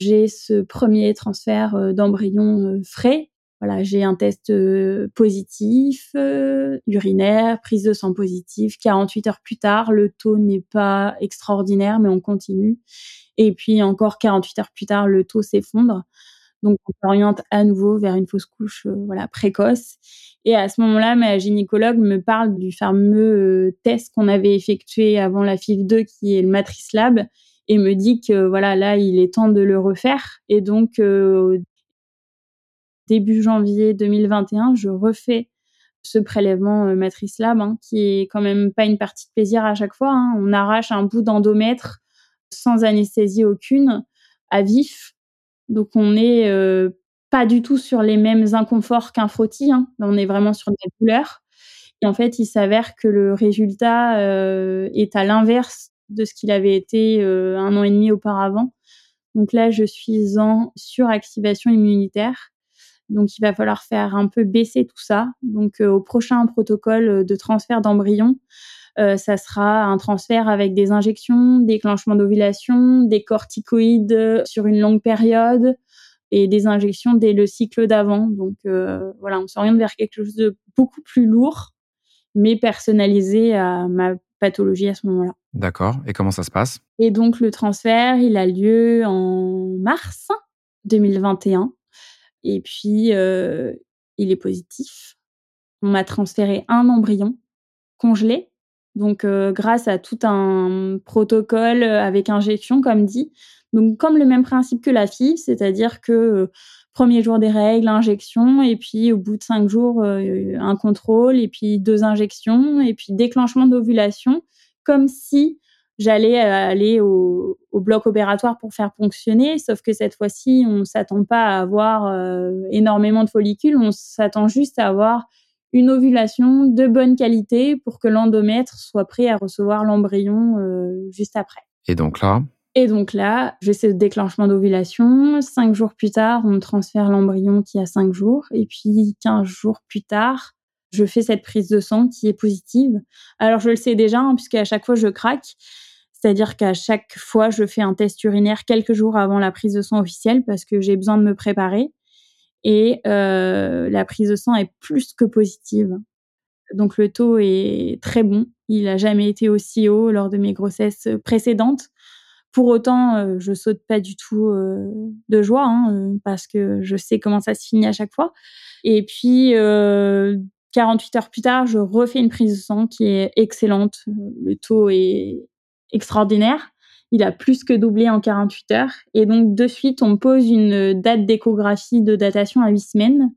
Speaker 2: J'ai ce premier transfert d'embryon frais voilà, j'ai un test euh, positif, euh, urinaire, prise de sang positive. 48 heures plus tard, le taux n'est pas extraordinaire, mais on continue. Et puis encore 48 heures plus tard, le taux s'effondre. Donc on s'oriente à nouveau vers une fausse couche, euh, voilà, précoce. Et à ce moment-là, ma gynécologue me parle du fameux test qu'on avait effectué avant la FIV 2, qui est le Matrice Lab, et me dit que voilà, là, il est temps de le refaire. Et donc début janvier 2021, je refais ce prélèvement euh, matrice lab, hein, qui est quand même pas une partie de plaisir à chaque fois. Hein. On arrache un bout d'endomètre sans anesthésie aucune, à vif. Donc on n'est euh, pas du tout sur les mêmes inconforts qu'un frottis. Hein. On est vraiment sur des douleurs. Et en fait, il s'avère que le résultat euh, est à l'inverse de ce qu'il avait été un an et demi auparavant. Donc là, je suis en suractivation immunitaire. Donc, il va falloir faire un peu baisser tout ça. Donc, euh, au prochain protocole de transfert d'embryon, euh, ça sera un transfert avec des injections, déclenchement d'ovulation, des corticoïdes sur une longue période et des injections dès le cycle d'avant. Donc, euh, voilà, on s'oriente vers quelque chose de beaucoup plus lourd, mais personnalisé à ma pathologie à ce moment-là.
Speaker 1: D'accord. Et comment ça se passe?
Speaker 2: Et donc, le transfert, il a lieu en mars 2021. Et puis, euh, il est positif. On m'a transféré un embryon congelé. Donc, euh, grâce à tout un protocole avec injection, comme dit. Donc, comme le même principe que la FIV, c'est-à-dire que euh, premier jour des règles, injection, et puis au bout de cinq jours, un contrôle, et puis deux injections, et puis déclenchement d'ovulation, comme si j'allais euh, aller au, bloc opératoire pour faire fonctionner, sauf que cette fois-ci, on ne s'attend pas à avoir euh, énormément de follicules, on s'attend juste à avoir une ovulation de bonne qualité pour que l'endomètre soit prêt à recevoir l'embryon euh, juste après.
Speaker 1: Et donc là?
Speaker 2: Et donc là, j'ai ce déclenchement d'ovulation. Cinq jours plus tard, on me transfère l'embryon qui a cinq jours. Et puis, quinze jours plus tard, je fais cette prise de sang qui est positive. Alors, je le sais déjà, hein, puisque à chaque fois, je craque. C'est-à-dire qu'à chaque fois, je fais un test urinaire quelques jours avant la prise de sang officielle parce que j'ai besoin de me préparer. Et euh, la prise de sang est plus que positive. Donc le taux est très bon. Il n'a jamais été aussi haut lors de mes grossesses précédentes. Pour autant, euh, je saute pas du tout euh, de joie hein, parce que je sais comment ça se finit à chaque fois. Et puis, 48 heures plus tard, je refais une prise de sang qui est excellente. Le taux est extraordinaire. Il a plus que doublé en 48 heures. Et donc, de suite, on pose une date d'échographie de datation à 8 semaines.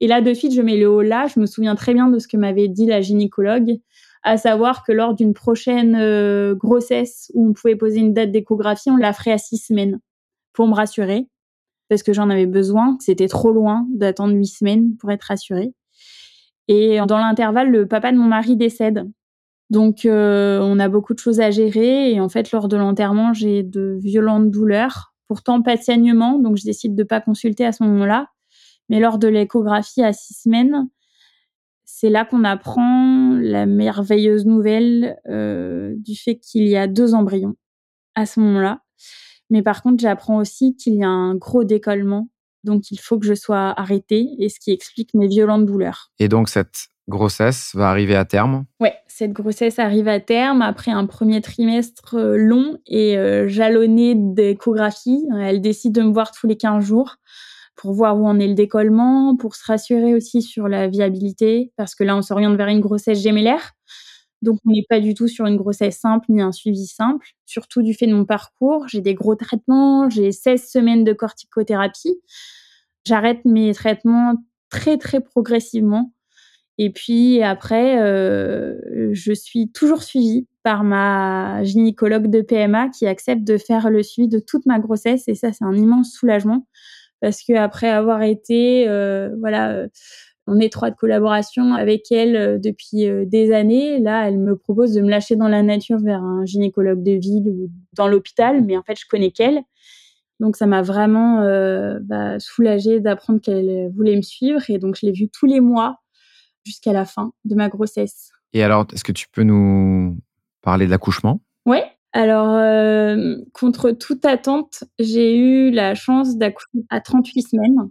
Speaker 2: Et là, de suite, je mets le haut là. Je me souviens très bien de ce que m'avait dit la gynécologue, à savoir que lors d'une prochaine euh, grossesse où on pouvait poser une date d'échographie, on la ferait à 6 semaines pour me rassurer, parce que j'en avais besoin, c'était trop loin d'attendre 8 semaines pour être rassurée. Et dans l'intervalle, le papa de mon mari décède. Donc, euh, on a beaucoup de choses à gérer. Et en fait, lors de l'enterrement, j'ai de violentes douleurs. Pourtant, pas de saignement. Donc, je décide de pas consulter à ce moment-là. Mais lors de l'échographie à six semaines, c'est là qu'on apprend la merveilleuse nouvelle euh, du fait qu'il y a deux embryons à ce moment-là. Mais par contre, j'apprends aussi qu'il y a un gros décollement. Donc, il faut que je sois arrêtée et ce qui explique mes violentes douleurs.
Speaker 1: Et donc, cette grossesse va arriver à terme?
Speaker 2: Ouais, cette grossesse arrive à terme après un premier trimestre euh, long et euh, jalonné d'échographie. Elle décide de me voir tous les 15 jours pour voir où en est le décollement, pour se rassurer aussi sur la viabilité, parce que là, on s'oriente vers une grossesse gémellaire. Donc, on n'est pas du tout sur une grossesse simple ni un suivi simple, surtout du fait de mon parcours. J'ai des gros traitements, j'ai 16 semaines de corticothérapie. J'arrête mes traitements très, très progressivement et puis après, euh, je suis toujours suivie par ma gynécologue de PMA qui accepte de faire le suivi de toute ma grossesse. Et ça, c'est un immense soulagement parce que après avoir été, euh, voilà, euh, en étroite collaboration avec elle euh, depuis euh, des années, là, elle me propose de me lâcher dans la nature vers un gynécologue de ville ou dans l'hôpital. Mais en fait, je connais qu'elle. Donc ça m'a vraiment euh, bah, soulagée d'apprendre qu'elle voulait me suivre. Et donc je l'ai vue tous les mois jusqu'à la fin de ma grossesse.
Speaker 1: Et alors, est-ce que tu peux nous parler de l'accouchement?
Speaker 2: Oui. Alors, euh, contre toute attente, j'ai eu la chance d'accoucher à 38 semaines,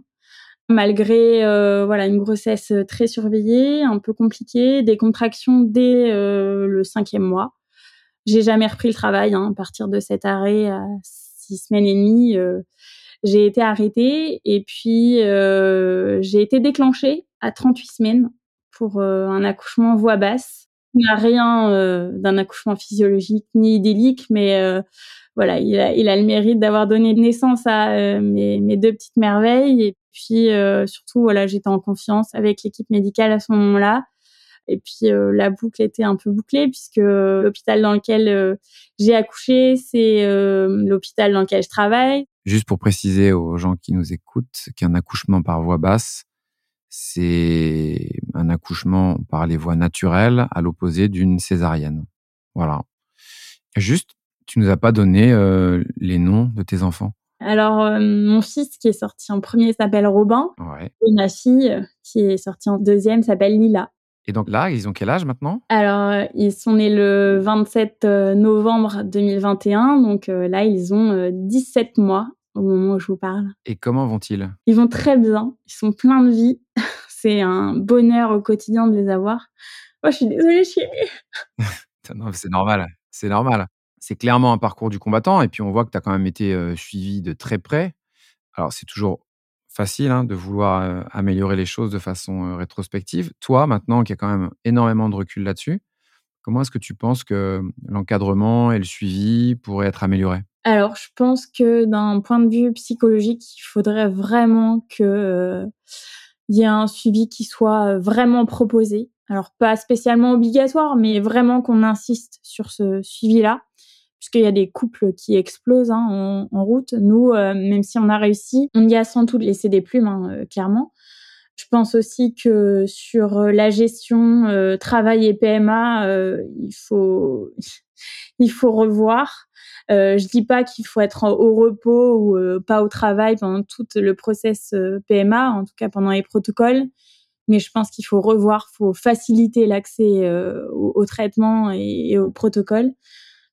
Speaker 2: malgré euh, voilà une grossesse très surveillée, un peu compliquée, des contractions dès euh, le cinquième mois. J'ai jamais repris le travail hein, à partir de cet arrêt à six semaines et demie. j'ai été arrêtée et puis j'ai été déclenchée à 38 semaines pour euh, un accouchement voix basse. Il n'y a rien euh, d'un accouchement physiologique ni idyllique, mais euh, voilà, il a, il a, le mérite d'avoir donné naissance à mes, mes, deux petites merveilles. Et puis surtout, voilà, j'étais en confiance avec l'équipe médicale à ce moment-là. Et puis la boucle était un peu bouclée puisque l'hôpital dans lequel j'ai accouché, c'est l'hôpital dans lequel je travaille.
Speaker 1: Juste pour préciser aux gens qui nous écoutent qu'un accouchement par voie basse, c'est un accouchement par les voies naturelles à l'opposé d'une césarienne. Voilà. Juste, tu nous as pas donné euh, les noms de tes enfants?
Speaker 2: Alors, euh, mon fils qui est sorti en premier s'appelle Robin.
Speaker 1: Ouais.
Speaker 2: Et ma fille euh, qui est sortie en deuxième s'appelle Lila.
Speaker 1: Et donc là, ils ont quel âge maintenant?
Speaker 2: Alors, ils sont nés le 27 novembre 2021. Donc là, ils ont 17 mois au moment où je vous parle.
Speaker 1: Et comment vont-ils?
Speaker 2: Ils vont très bien. Ils sont pleins de vie. *laughs* C'est un bonheur au quotidien de les avoir. Moi, oh, je suis désolée, je suis *laughs*
Speaker 1: non, c'est normal. C'est normal. C'est clairement un parcours du combattant. Et puis, on voit que tu as quand même été suivi de très près. Alors, c'est toujours facile hein, de vouloir améliorer les choses de façon rétrospective. Toi, maintenant, qui a quand même énormément de recul là-dessus, comment est-ce que tu penses que l'encadrement et le suivi pourraient être améliorés?
Speaker 2: Alors, je pense que d'un point de vue psychologique, il faudrait vraiment que il y ait un suivi qui soit vraiment proposé. Alors, pas spécialement obligatoire, mais vraiment qu'on insiste sur ce suivi-là, puisqu'il y a des couples qui explosent hein, en, route. Nous, même si on a réussi, on y a sans doute laissé des plumes, hein, clairement. Je pense aussi que sur la gestion travail et PMA, il faut *laughs* il faut revoir. Euh, je dis pas qu'il faut être au repos ou euh, pas au travail pendant tout le process euh, PMA, en tout cas pendant les protocoles. Mais je pense qu'il faut revoir, faut faciliter l'accès euh, au, traitement et, et, au protocole,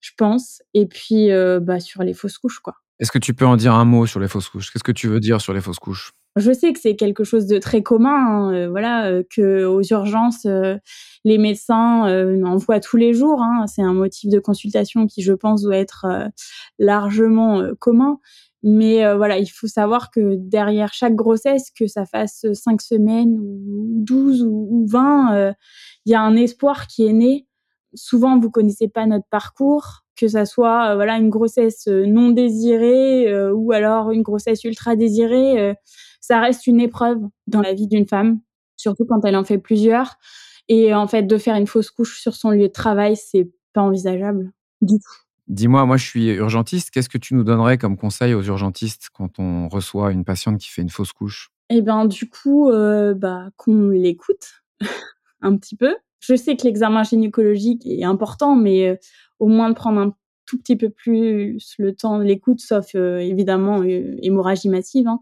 Speaker 2: je pense. Et puis bah, sur les fausses couches, quoi.
Speaker 1: Est-ce que tu peux en dire un mot sur les fausses couches? Qu'est-ce que tu veux dire sur les fausses couches?
Speaker 2: Je sais que c'est quelque chose de très commun, hein, euh, voilà, euh, que aux urgences, euh, les médecins en voient tous les jours. Hein. c'est un motif de consultation qui, je pense, doit être largement commun. Mais voilà, il faut savoir que derrière chaque grossesse, que ça fasse cinq semaines ou 12 ou, ou 20, il y a un espoir qui est né. Souvent, vous connaissez pas notre parcours, que ça soit voilà une grossesse non désirée ou alors une grossesse ultra désirée ça reste une épreuve dans la vie d'une femme, surtout quand elle en fait plusieurs. Et en fait, de faire une fausse couche sur son lieu de travail, c'est pas envisageable du tout.
Speaker 1: Dis-moi, moi je suis urgentiste. Qu'est-ce que tu nous donnerais comme conseil aux urgentistes quand on reçoit une patiente qui fait une fausse couche?
Speaker 2: Eh ben, du coup, euh, bah, qu'on l'écoute *laughs* un petit peu. Je sais que l'examen gynécologique est important, mais euh, au moins de prendre un tout petit peu plus le temps de l'écoute, sauf euh, évidemment hémorragie massive. Hein.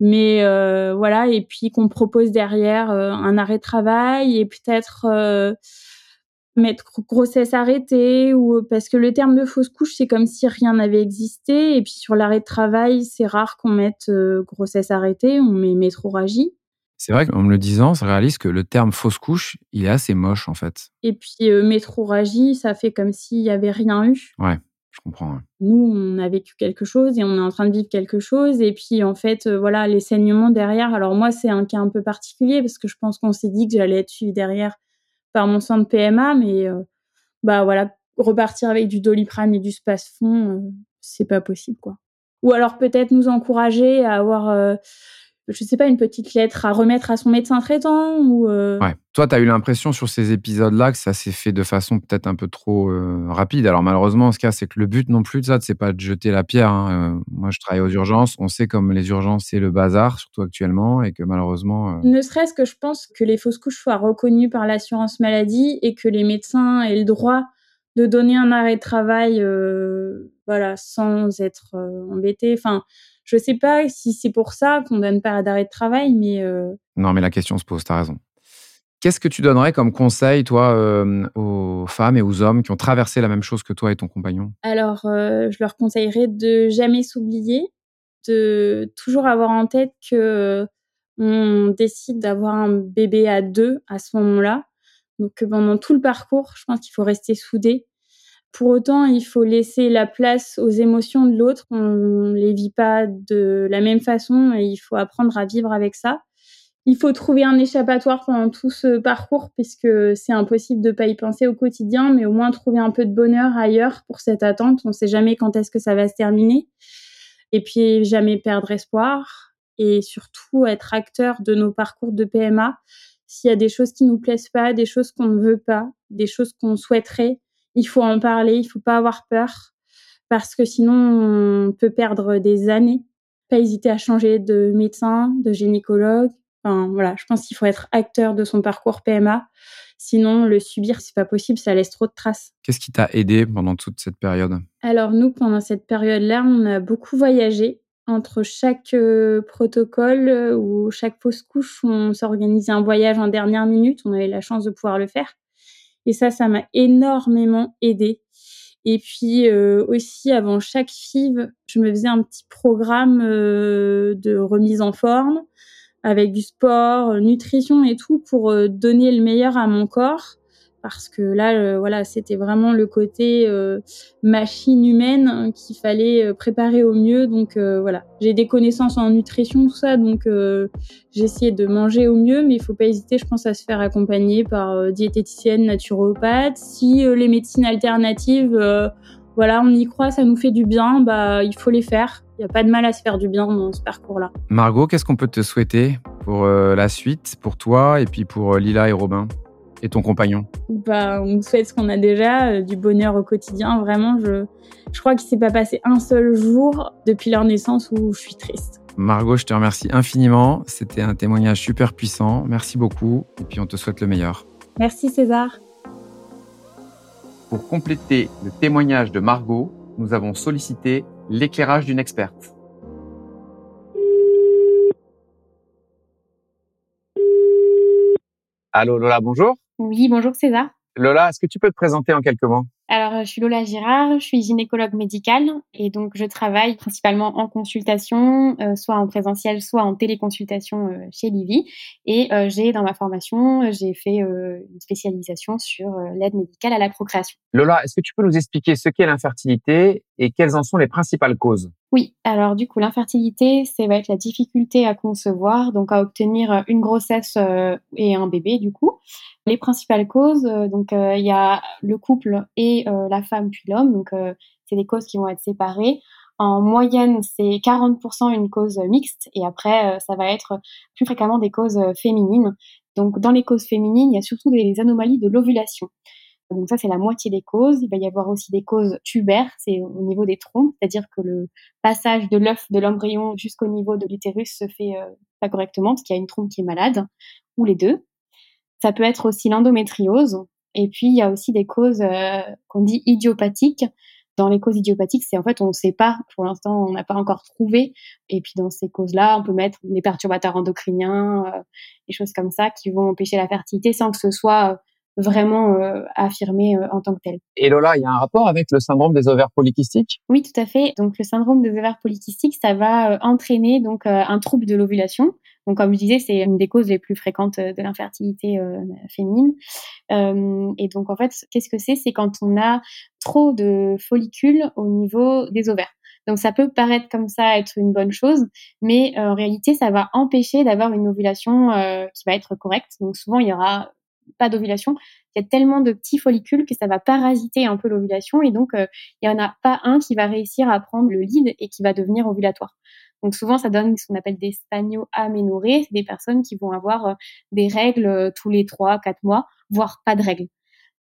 Speaker 2: Mais euh, voilà, et puis qu'on propose derrière euh, un arrêt de travail et peut-être euh, mettre grossesse arrêtée ou parce que le terme de fausse couche c'est comme si rien n'avait existé et puis sur l'arrêt de travail c'est rare qu'on mette grossesse arrêtée on met métroragie
Speaker 1: c'est vrai qu'en me le disant, ça réalise que le terme fausse couche, il est assez moche en fait.
Speaker 2: Et puis métroragie, ça fait comme s'il y avait rien eu.
Speaker 1: Ouais. Je comprends.
Speaker 2: Nous, on a vécu quelque chose et on est en train de vivre quelque chose. Et puis, en fait, euh, voilà, les saignements derrière. Alors, moi, c'est un cas un peu particulier parce que je pense qu'on s'est dit que j'allais être suivie derrière par mon centre PMA. Mais, euh, bah voilà, repartir avec du doliprane et du spasfon, euh, c'est pas possible, quoi. Ou alors, peut-être nous encourager à avoir je sais pas, une petite lettre à remettre à son médecin traitant ou euh...
Speaker 1: Ouais. Toi, tu as eu l'impression sur ces épisodes-là que ça s'est fait de façon peut-être un peu trop euh, rapide? Alors malheureusement, ce cas, c'est que le but non plus de ça, c'est pas de jeter la pierre. Hein. Euh, moi, je travaille aux urgences. On sait comme les urgences, c'est le bazar, surtout actuellement, et que malheureusement.
Speaker 2: Ne serait-ce que je pense que les fausses couches soient reconnues par l'assurance maladie et que les médecins aient le droit de donner un arrêt de travail, voilà, sans être embêtés. Enfin je sais pas si c'est pour ça qu'on donne pas d'arrêt de travail, mais. Euh,
Speaker 1: non, mais la question se pose, tu as raison. Qu'est-ce que tu donnerais comme conseil, toi, euh, aux femmes et aux hommes qui ont traversé la même chose que toi et ton compagnon?
Speaker 2: Alors, euh, je leur conseillerais de jamais s'oublier, de toujours avoir en tête que on décide d'avoir un bébé à deux à ce moment-là. Donc, pendant tout le parcours, je pense qu'il faut rester soudé pour autant, il faut laisser la place aux émotions de l'autre. On ne les vit pas de la même façon et il faut apprendre à vivre avec ça. Il faut trouver un échappatoire pendant tout ce parcours puisque c'est impossible de pas y penser au quotidien, mais au moins trouver un peu de bonheur ailleurs pour cette attente. On ne sait jamais quand est-ce que ça va se terminer. Et puis jamais perdre espoir et surtout être acteur de nos parcours de PMA S'il y a des choses qui nous plaisent pas, des choses qu'on ne veut pas, des choses qu'on souhaiterait, il faut en parler, il faut pas avoir peur parce que sinon on peut perdre des années. Pas hésiter à changer de médecin, de gynécologue. Enfin voilà, je pense qu'il faut être acteur de son parcours PMA. Sinon, le subir, c'est pas possible, ça laisse trop de traces.
Speaker 1: Qu'est-ce qui t'a aidé pendant toute cette période?
Speaker 2: Alors nous, pendant cette période-là, on a beaucoup voyagé entre chaque euh, protocole euh, ou chaque fausse couche, on s'organisait un voyage en dernière minute. On avait la chance de pouvoir le faire. Et ça, ça m'a énormément aidé. Et puis euh, aussi, avant chaque FIV, je me faisais un petit programme de remise en forme avec du sport, nutrition et tout pour donner le meilleur à mon corps parce que là, euh, voilà, c'était vraiment le côté euh, machine humaine hein, qu'il fallait euh, préparer au mieux. Donc voilà, j'ai des connaissances en nutrition, tout ça, donc essayé de manger au mieux, mais il faut pas hésiter, je pense, à se faire accompagner par diététicienne, naturopathe. Si les médecines alternatives, voilà, on y croit, ça nous fait du bien, bah il faut les faire. Il n'y a pas de mal à se faire du bien dans ce parcours-là.
Speaker 1: Margot, qu'est-ce qu'on peut te souhaiter pour la suite, pour toi et puis pour Lila et Robin? Et ton compagnon
Speaker 2: bah, On souhaite ce qu'on a déjà, euh, du bonheur au quotidien. Vraiment, je, je crois qu'il ne s'est pas passé un seul jour depuis leur naissance où je suis triste.
Speaker 1: Margot, je te remercie infiniment. C'était un témoignage super puissant. Merci beaucoup. Et puis, on te souhaite le meilleur.
Speaker 2: Merci César.
Speaker 1: Pour compléter le témoignage de Margot, nous avons sollicité l'éclairage d'une experte. Allô Lola, bonjour.
Speaker 3: Oui, bonjour César.
Speaker 1: Lola, est-ce que tu peux te présenter en quelques mots?
Speaker 3: Alors, je suis Lola Girard, je suis gynécologue médicale et donc je travaille principalement en consultation, euh, soit en présentiel, soit en téléconsultation euh, chez Livy. Et euh, j'ai dans ma formation, j'ai fait une spécialisation sur l'aide médicale à la procréation.
Speaker 1: Lola, est-ce que tu peux nous expliquer ce qu'est l'infertilité et quelles en sont les principales causes?
Speaker 3: Oui, alors du coup, l'infertilité, c'est va être la difficulté à concevoir, donc à obtenir une grossesse et un bébé du coup. Les principales causes, donc il y a le couple et euh, la femme puis l'homme. Donc, euh, c'est des causes qui vont être séparées. En moyenne, c'est 40% une cause mixte et après, euh, ça va être plus fréquemment des causes féminines. Donc, dans les causes féminines, il y a surtout des anomalies de l'ovulation. Donc ça, c'est la moitié des causes. Il va y avoir aussi des causes tubaires, c'est au niveau des trompes, c'est-à-dire que le passage de l'œuf de l'embryon jusqu'au niveau de l'utérus se fait pas correctement parce qu'il y a une trompe qui est malade, ou les deux. Ça peut être aussi l'endométriose, et puis, il y a aussi des causes euh, qu'on dit idiopathiques. Dans les causes idiopathiques, c'est en fait, on ne sait pas, pour l'instant, on n'a pas encore trouvé. Et puis, dans ces causes-là, on peut mettre des perturbateurs endocriniens, euh, des choses comme ça qui vont empêcher la fertilité sans que ce soit euh, vraiment euh, affirmé euh, en tant que tel.
Speaker 1: Et Lola, il y a un rapport avec le syndrome des ovaires polykystiques?
Speaker 3: Oui, tout à fait. Donc le syndrome des ovaires polykystiques, ça va euh, entraîner donc un trouble de l'ovulation. Donc comme je disais, c'est une des causes les plus fréquentes de l'infertilité féminine. et donc en fait, qu'est-ce que c'est? C'est quand on a trop de follicules au niveau des ovaires. Donc ça peut paraître comme ça être une bonne chose, mais en réalité, ça va empêcher d'avoir une ovulation qui va être correcte. Donc souvent, il y aura pas d'ovulation, il y a tellement de petits follicules que ça va parasiter un peu l'ovulation et donc euh, il y en a pas un qui va réussir à prendre le lead et qui va devenir ovulatoire. Donc souvent ça donne ce qu'on appelle des spanio-aménorrhées, des personnes qui vont avoir euh, des règles euh, tous les 3 4 mois, voire pas de règles.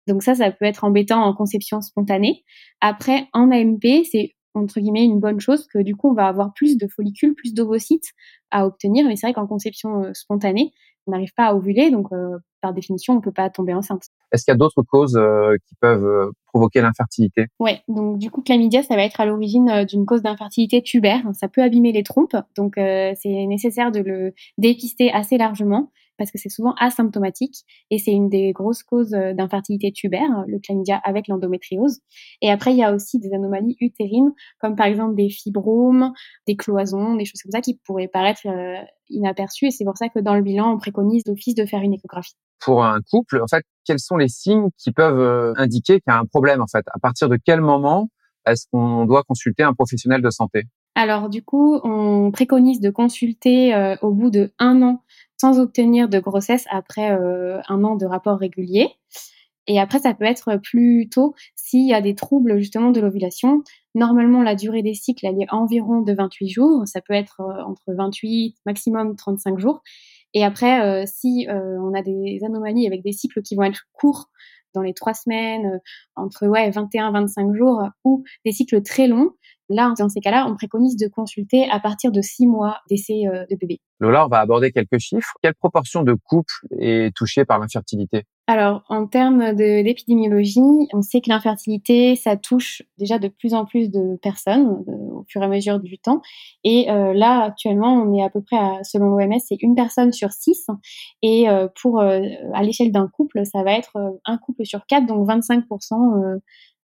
Speaker 3: Donc ça ça peut être embêtant en conception spontanée. Après en AMP, c'est entre guillemets une bonne chose que du coup on va avoir plus de follicules, plus d'ovocytes à obtenir mais c'est vrai qu'en conception spontanée, on n'arrive pas à ovuler, donc euh, par définition, on ne peut pas tomber enceinte.
Speaker 1: Est-ce qu'il y a d'autres causes euh, qui peuvent euh, provoquer l'infertilité?
Speaker 3: Ouais, donc du coup, chlamydia, ça va être à l'origine d'une cause d'infertilité tubaire. Ça peut abîmer les trompes, donc c'est nécessaire de le dépister assez largement parce que c'est souvent asymptomatique et c'est une des grosses causes d'infertilité tubaire, le chlamydia avec l'endométriose. Et après, il y a aussi des anomalies utérines, comme par exemple des fibromes, des cloisons, des choses comme ça qui pourraient paraître inaperçues. Et c'est pour ça que dans le bilan, on préconise d'office de faire une échographie.
Speaker 1: Pour un couple, en fait, quels sont les signes qui peuvent indiquer qu'il y a un problème, en fait? À partir de quel moment est-ce qu'on doit consulter un professionnel de santé?
Speaker 3: Alors du coup, on préconise de consulter au bout de un an sans obtenir de grossesse après euh, un an de rapport régulier. Et après, ça peut être plus tôt s'il y a des troubles justement de l'ovulation. Normalement, la durée des cycles, elle est environ de 28 jours. Ça peut être euh, entre 28, maximum 35 jours. Et après, si on a des anomalies avec des cycles qui vont être courts, dans les trois semaines, entre ouais, 21-25 jours, ou des cycles très longs, Là, dans ces cas-là, on préconise de consulter à partir de six mois d'essai euh, de bébé.
Speaker 1: Lola, on va aborder quelques chiffres. Quelle proportion de couples est touchée par l'infertilité?
Speaker 3: Alors, en termes d'épidémiologie, on sait que l'infertilité, ça touche déjà de plus en plus de personnes euh, au fur et à mesure du temps. Et euh, là, actuellement, on est à peu près, à, selon l'OMS, c'est une personne sur six. Et pour à l'échelle d'un couple, ça va être un couple sur quatre, donc 25%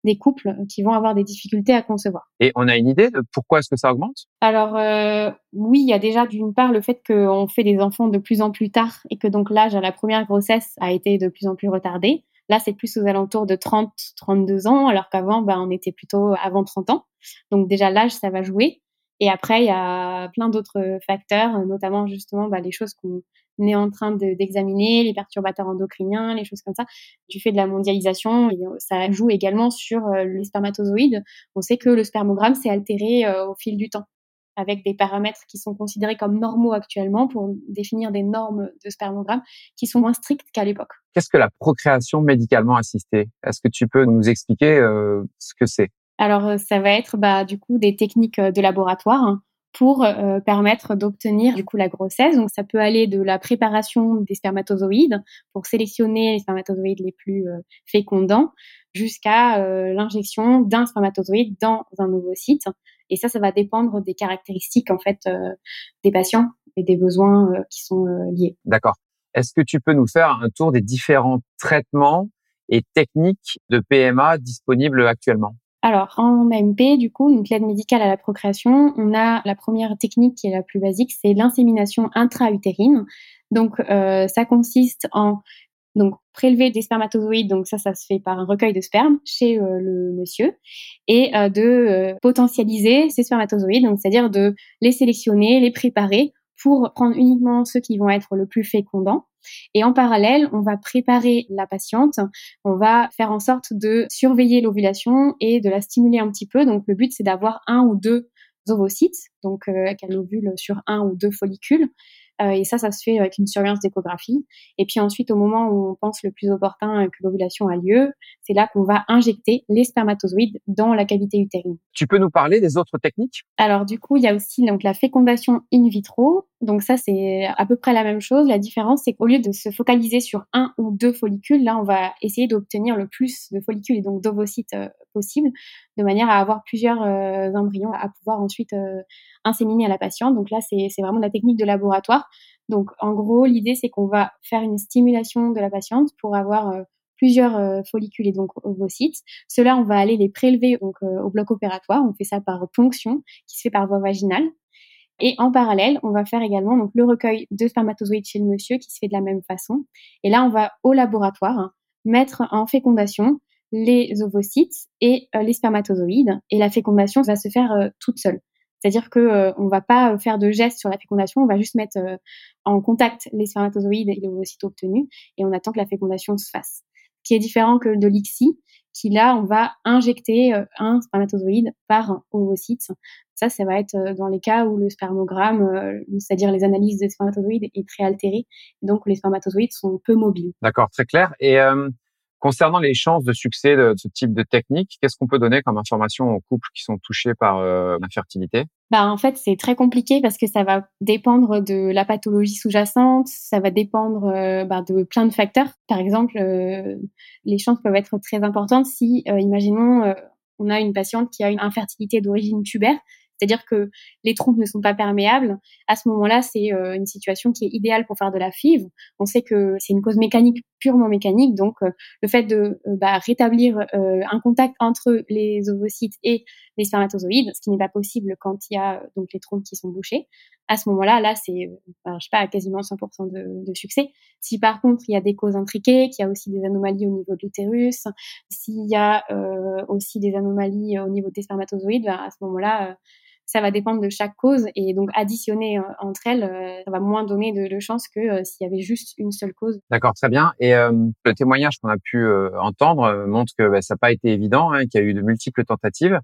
Speaker 3: des couples qui vont avoir des difficultés à concevoir.
Speaker 1: Et on a une idée de pourquoi est-ce que ça augmente?
Speaker 3: Alors euh, oui, il y a déjà d'une part le fait qu'on fait des enfants de plus en plus tard et que donc l'âge à la première grossesse a été de plus en plus retardé. Là, c'est plus aux alentours de 30, 32 ans, alors qu'avant, ben, on était plutôt avant 30 ans. Donc déjà, l'âge, ça va jouer. Et après, il y a plein d'autres facteurs, notamment justement bah, les choses qu'on est en train d'examiner, les perturbateurs endocriniens, les choses comme ça, du fait de la mondialisation. Et ça joue également sur euh, les spermatozoïdes. On sait que le spermogramme s'est altéré euh, au fil du temps avec des paramètres qui sont considérés comme normaux actuellement pour définir des normes de spermogramme qui sont moins strictes qu'à l'époque.
Speaker 1: Qu'est-ce que la procréation médicalement assistée? Est-ce que tu peux nous expliquer euh, ce que c'est?
Speaker 3: Alors, ça va être bah, du coup des techniques de laboratoire hein, pour euh, permettre d'obtenir du coup la grossesse. Donc, ça peut aller de la préparation des spermatozoïdes pour sélectionner les spermatozoïdes les plus fécondants jusqu'à l'injection d'un spermatozoïde dans un ovocyte. Et ça, ça va dépendre des caractéristiques en fait des patients et des besoins qui sont liés.
Speaker 1: D'accord. Est-ce que tu peux nous faire un tour des différents traitements et techniques de PMA disponibles actuellement?
Speaker 3: Alors, en AMP, du coup, donc l'aide médicale à la procréation, on a la première technique qui est la plus basique, c'est l'insémination intra-utérine. Donc, euh, ça consiste en donc prélever des spermatozoïdes, donc ça, ça se fait par un recueil de sperme chez euh, le monsieur, et euh, de potentialiser ces spermatozoïdes, donc c'est-à-dire de les sélectionner, les préparer pour prendre uniquement ceux qui vont être le plus fécondants. Et en parallèle, on va préparer la patiente, on va faire en sorte de surveiller l'ovulation et de la stimuler un petit peu. Donc le but, c'est d'avoir un ou deux ovocytes, donc euh, qu'elle ovule sur un ou deux follicules. Euh, et ça, ça se fait avec une surveillance d'échographie. Et puis ensuite, au moment où on pense le plus opportun que l'ovulation a lieu, c'est là qu'on va injecter les spermatozoïdes dans la cavité utérine.
Speaker 1: Tu peux nous parler des autres techniques?
Speaker 3: Alors du coup, il y a aussi donc la fécondation in vitro. Donc ça, c'est à peu près la même chose. La différence, c'est qu'au lieu de se focaliser sur un ou deux follicules, là, on va essayer d'obtenir le plus de follicules et donc d'ovocytes euh, possible, de manière à avoir plusieurs euh, embryons à pouvoir ensuite euh, inséminer à la patiente. Donc là, c'est vraiment la technique de laboratoire. Donc en gros, l'idée, c'est qu'on va faire une stimulation de la patiente pour avoir plusieurs follicules et donc ovocytes. Cela, on va aller les prélever donc au bloc opératoire. On fait ça par ponction, qui se fait par voie vaginale. Et en parallèle, on va faire également donc le recueil de spermatozoïdes chez le monsieur qui se fait de la même façon. Et là, on va au laboratoire mettre en fécondation les ovocytes et euh, les spermatozoïdes. Et la fécondation va se faire euh, toute seule. C'est-à-dire que euh, on va pas faire de gestes sur la fécondation, on va juste mettre en contact les spermatozoïdes et les ovocytes obtenus et on attend que la fécondation se fasse. Ce qui est différent que de l'ICSI, qui là, on va injecter un spermatozoïde par ovocyte ça, ça va être euh, dans les cas où le spermogramme, euh, c'est-à-dire les analyses des spermatozoïdes, est très altéré. Donc, les spermatozoïdes sont peu mobiles.
Speaker 1: D'accord, très clair. Et euh, concernant les chances de succès de ce type de technique, qu'est-ce qu'on peut donner comme information aux couples qui sont touchés par l'infertilité
Speaker 3: bah, en fait, c'est très compliqué parce que ça va dépendre de la pathologie sous-jacente, ça va dépendre bah, de plein de facteurs. Par exemple, les chances peuvent être très importantes si, imaginons, on a une patiente qui a une infertilité d'origine tubaire, c'est-à-dire que les trompes ne sont pas perméables. À ce moment-là, c'est euh, une situation qui est idéale pour faire de la FIV. On sait que c'est une cause mécanique, purement mécanique. Donc, euh, le fait de euh, bah, rétablir un contact entre les ovocytes et les spermatozoïdes, ce qui n'est pas possible quand il y a donc les trompes qui sont bouchées, à ce moment-là, là, c'est, je sais pas, quasiment 100% de, de, succès. Si par contre, il y a des causes intriquées, qu'il y a aussi des anomalies au niveau de l'utérus, s'il y a aussi des anomalies au niveau des spermatozoïdes, bah, à ce moment-là, ça va dépendre de chaque cause et donc additionner euh, entre elles, euh, ça va moins donner de, de chances que euh, s'il y avait juste une seule cause.
Speaker 1: D'accord, très bien. Et le témoignage qu'on a pu entendre montre que bah, ça n'a pas été évident, hein, qu'il y a eu de multiples tentatives.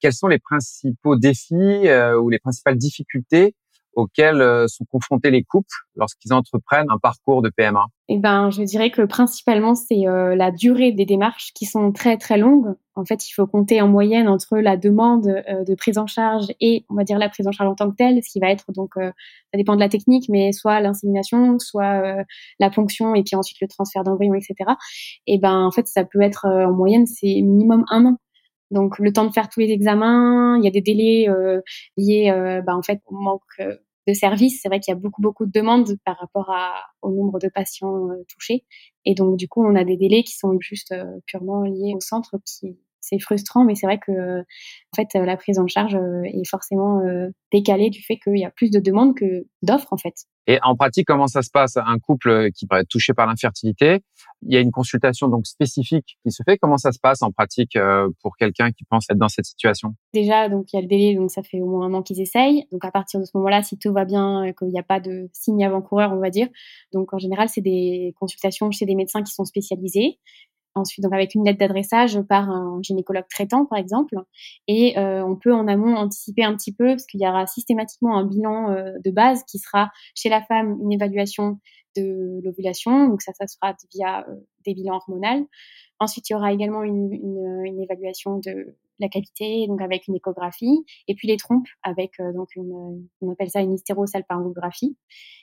Speaker 1: Quels sont les principaux défis ou les principales difficultés auxquels euh, sont confrontés les couples lorsqu'ils entreprennent un parcours de PMA
Speaker 3: Eh ben, je dirais que principalement c'est euh, la durée des démarches qui sont très très longues. En fait, il faut compter en moyenne entre la demande euh, de prise en charge et on va dire la prise en charge en tant que telle, ce qui va être donc ça dépend de la technique, mais soit l'insémination, soit la ponction et puis ensuite le transfert d'embryon, etc. Et ben en fait, ça peut être en moyenne c'est minimum un an. Donc le temps de faire tous les examens, il y a des délais euh, liés euh, bah, en fait au manque euh, de services. C'est vrai qu'il y a beaucoup beaucoup de demandes par rapport au nombre de patients touchés, et donc du coup on a des délais qui sont juste purement liés au centre qui c'est frustrant, mais c'est vrai que en fait la prise en charge est forcément décalée du fait qu'il y a plus de demandes que d'offres en fait.
Speaker 1: Et en pratique, comment ça se passe? Un couple qui pourrait être touché par l'infertilité, il y a une consultation donc spécifique qui se fait. Comment ça se passe en pratique euh, pour quelqu'un qui pense être dans cette situation?
Speaker 3: Déjà, donc il y a le délai, donc ça fait au moins un an qu'ils essayent. Donc à partir de ce moment-là, si tout va bien, qu'il n'y a pas de signe avant-coureur, on va dire. Donc en général, c'est des consultations chez des médecins qui sont spécialisés. Ensuite, donc avec une lettre d'adressage par un gynécologue traitant, par exemple, et euh, on peut en amont anticiper un petit peu parce qu'il y aura systématiquement un bilan euh, de base qui sera chez la femme une évaluation de l'ovulation, donc ça, ça sera via euh, des bilans hormonaux. Ensuite, il y aura également une, une, évaluation de la cavité, donc avec une échographie, et puis les trompes avec donc une, on appelle ça une hystérosalpingographie.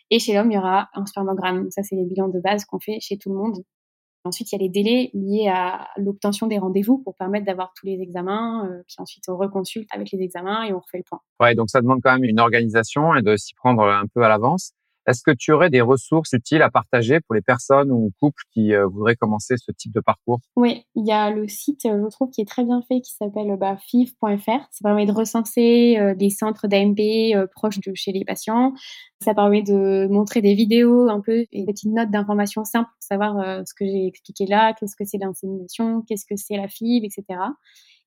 Speaker 3: Et chez l'homme, il y aura un spermogramme. Ça, c'est les bilans de base qu'on fait chez tout le monde Ensuite, il y a les délais liés à l'obtention des rendez-vous pour permettre d'avoir tous les examens. Euh, puis ensuite, on reconsulte avec les examens et on refait le point.
Speaker 1: Ouais, donc ça demande quand même une organisation et de s'y prendre un peu à l'avance. Est-ce que tu aurais des ressources utiles à partager pour les personnes ou couples qui euh, voudraient commencer ce type de parcours?
Speaker 3: Oui, il y a le site, euh, je trouve, qui est très bien fait, qui s'appelle bah, fiv.fr. Ça permet de recenser euh, des centres d'AMP proches de chez les patients. Ça permet de montrer des vidéos, un peu, des petites notes d'informations simples pour savoir ce que j'ai expliqué là, qu'est-ce que c'est l'insémination, qu'est-ce que c'est la FIV, etc.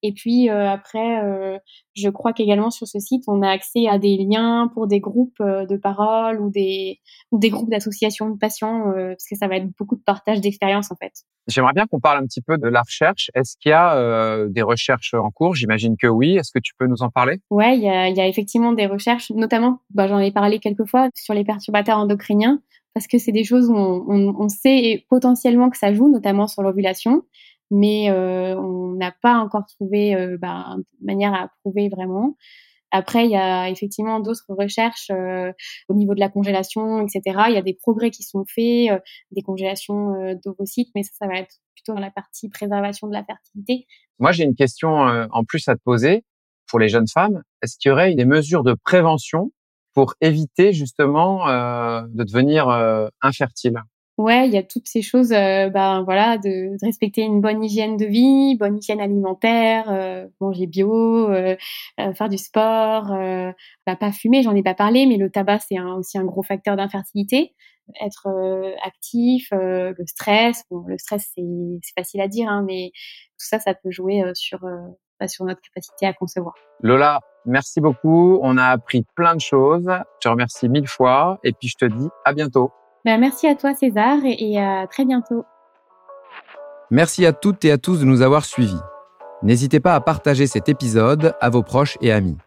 Speaker 3: Et puis euh, après, euh, je crois qu'également sur ce site, on a accès à des liens pour des groupes euh, de parole ou des, ou des groupes d'associations de patients, parce que ça va être beaucoup de partage d'expérience en fait.
Speaker 1: J'aimerais bien qu'on parle un petit peu de la recherche. Est-ce qu'il y a des recherches en cours? J'imagine que oui. Est-ce que tu peux nous en parler?
Speaker 3: Ouais, il y a, y a, effectivement des recherches, notamment, bah, j'en ai parlé quelques fois, sur les perturbateurs endocriniens, parce que c'est des choses où on, on, on sait potentiellement que ça joue, notamment sur l'ovulation mais euh, on n'a pas encore trouvé euh, bah, de manière à prouver vraiment. Après, il y a effectivement d'autres recherches euh, au niveau de la congélation, etc. Il y a des progrès qui sont faits, euh, des congélations euh, d'ovocytes, mais ça, ça va être plutôt dans la partie préservation de la fertilité.
Speaker 1: Moi, j'ai une question en plus à te poser pour les jeunes femmes. Est-ce qu'il y aurait des mesures de prévention pour éviter justement de devenir infertile?
Speaker 3: Ouais, il y a toutes ces choses, euh, ben voilà, de, de, respecter une bonne hygiène de vie, bonne hygiène alimentaire, euh, manger bio, euh, euh faire du sport, euh, bah, pas fumer, j'en ai pas parlé, mais le tabac c'est aussi un gros facteur d'infertilité. Être actif, le stress, bon, le stress c'est facile à dire, hein, mais tout ça, ça peut jouer sur bah, sur notre capacité à concevoir.
Speaker 1: Lola, merci beaucoup. On a appris plein de choses. Je te remercie mille fois et puis je te dis à bientôt.
Speaker 3: Ben, merci à toi César et à très bientôt.
Speaker 1: Merci à toutes et à tous de nous avoir suivis. N'hésitez pas à partager cet épisode à vos proches et amis.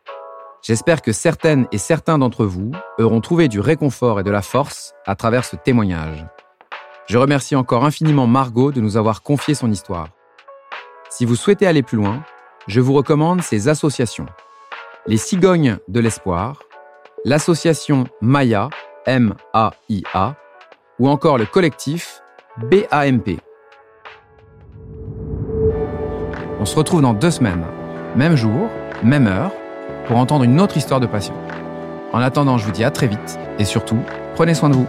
Speaker 1: J'espère que certaines et certains d'entre vous auront trouvé du réconfort et de la force à travers ce témoignage. Je remercie encore infiniment Margot de nous avoir confié son histoire. Si vous souhaitez aller plus loin, je vous recommande ces associations. Les Cigognes de l'Espoir, l'association Maya, M-A-I-A, ou encore le collectif BAMP. On se retrouve dans deux semaines, même jour, même heure, pour entendre une autre histoire de passion. En attendant, je vous dis à très vite et surtout, prenez soin de vous.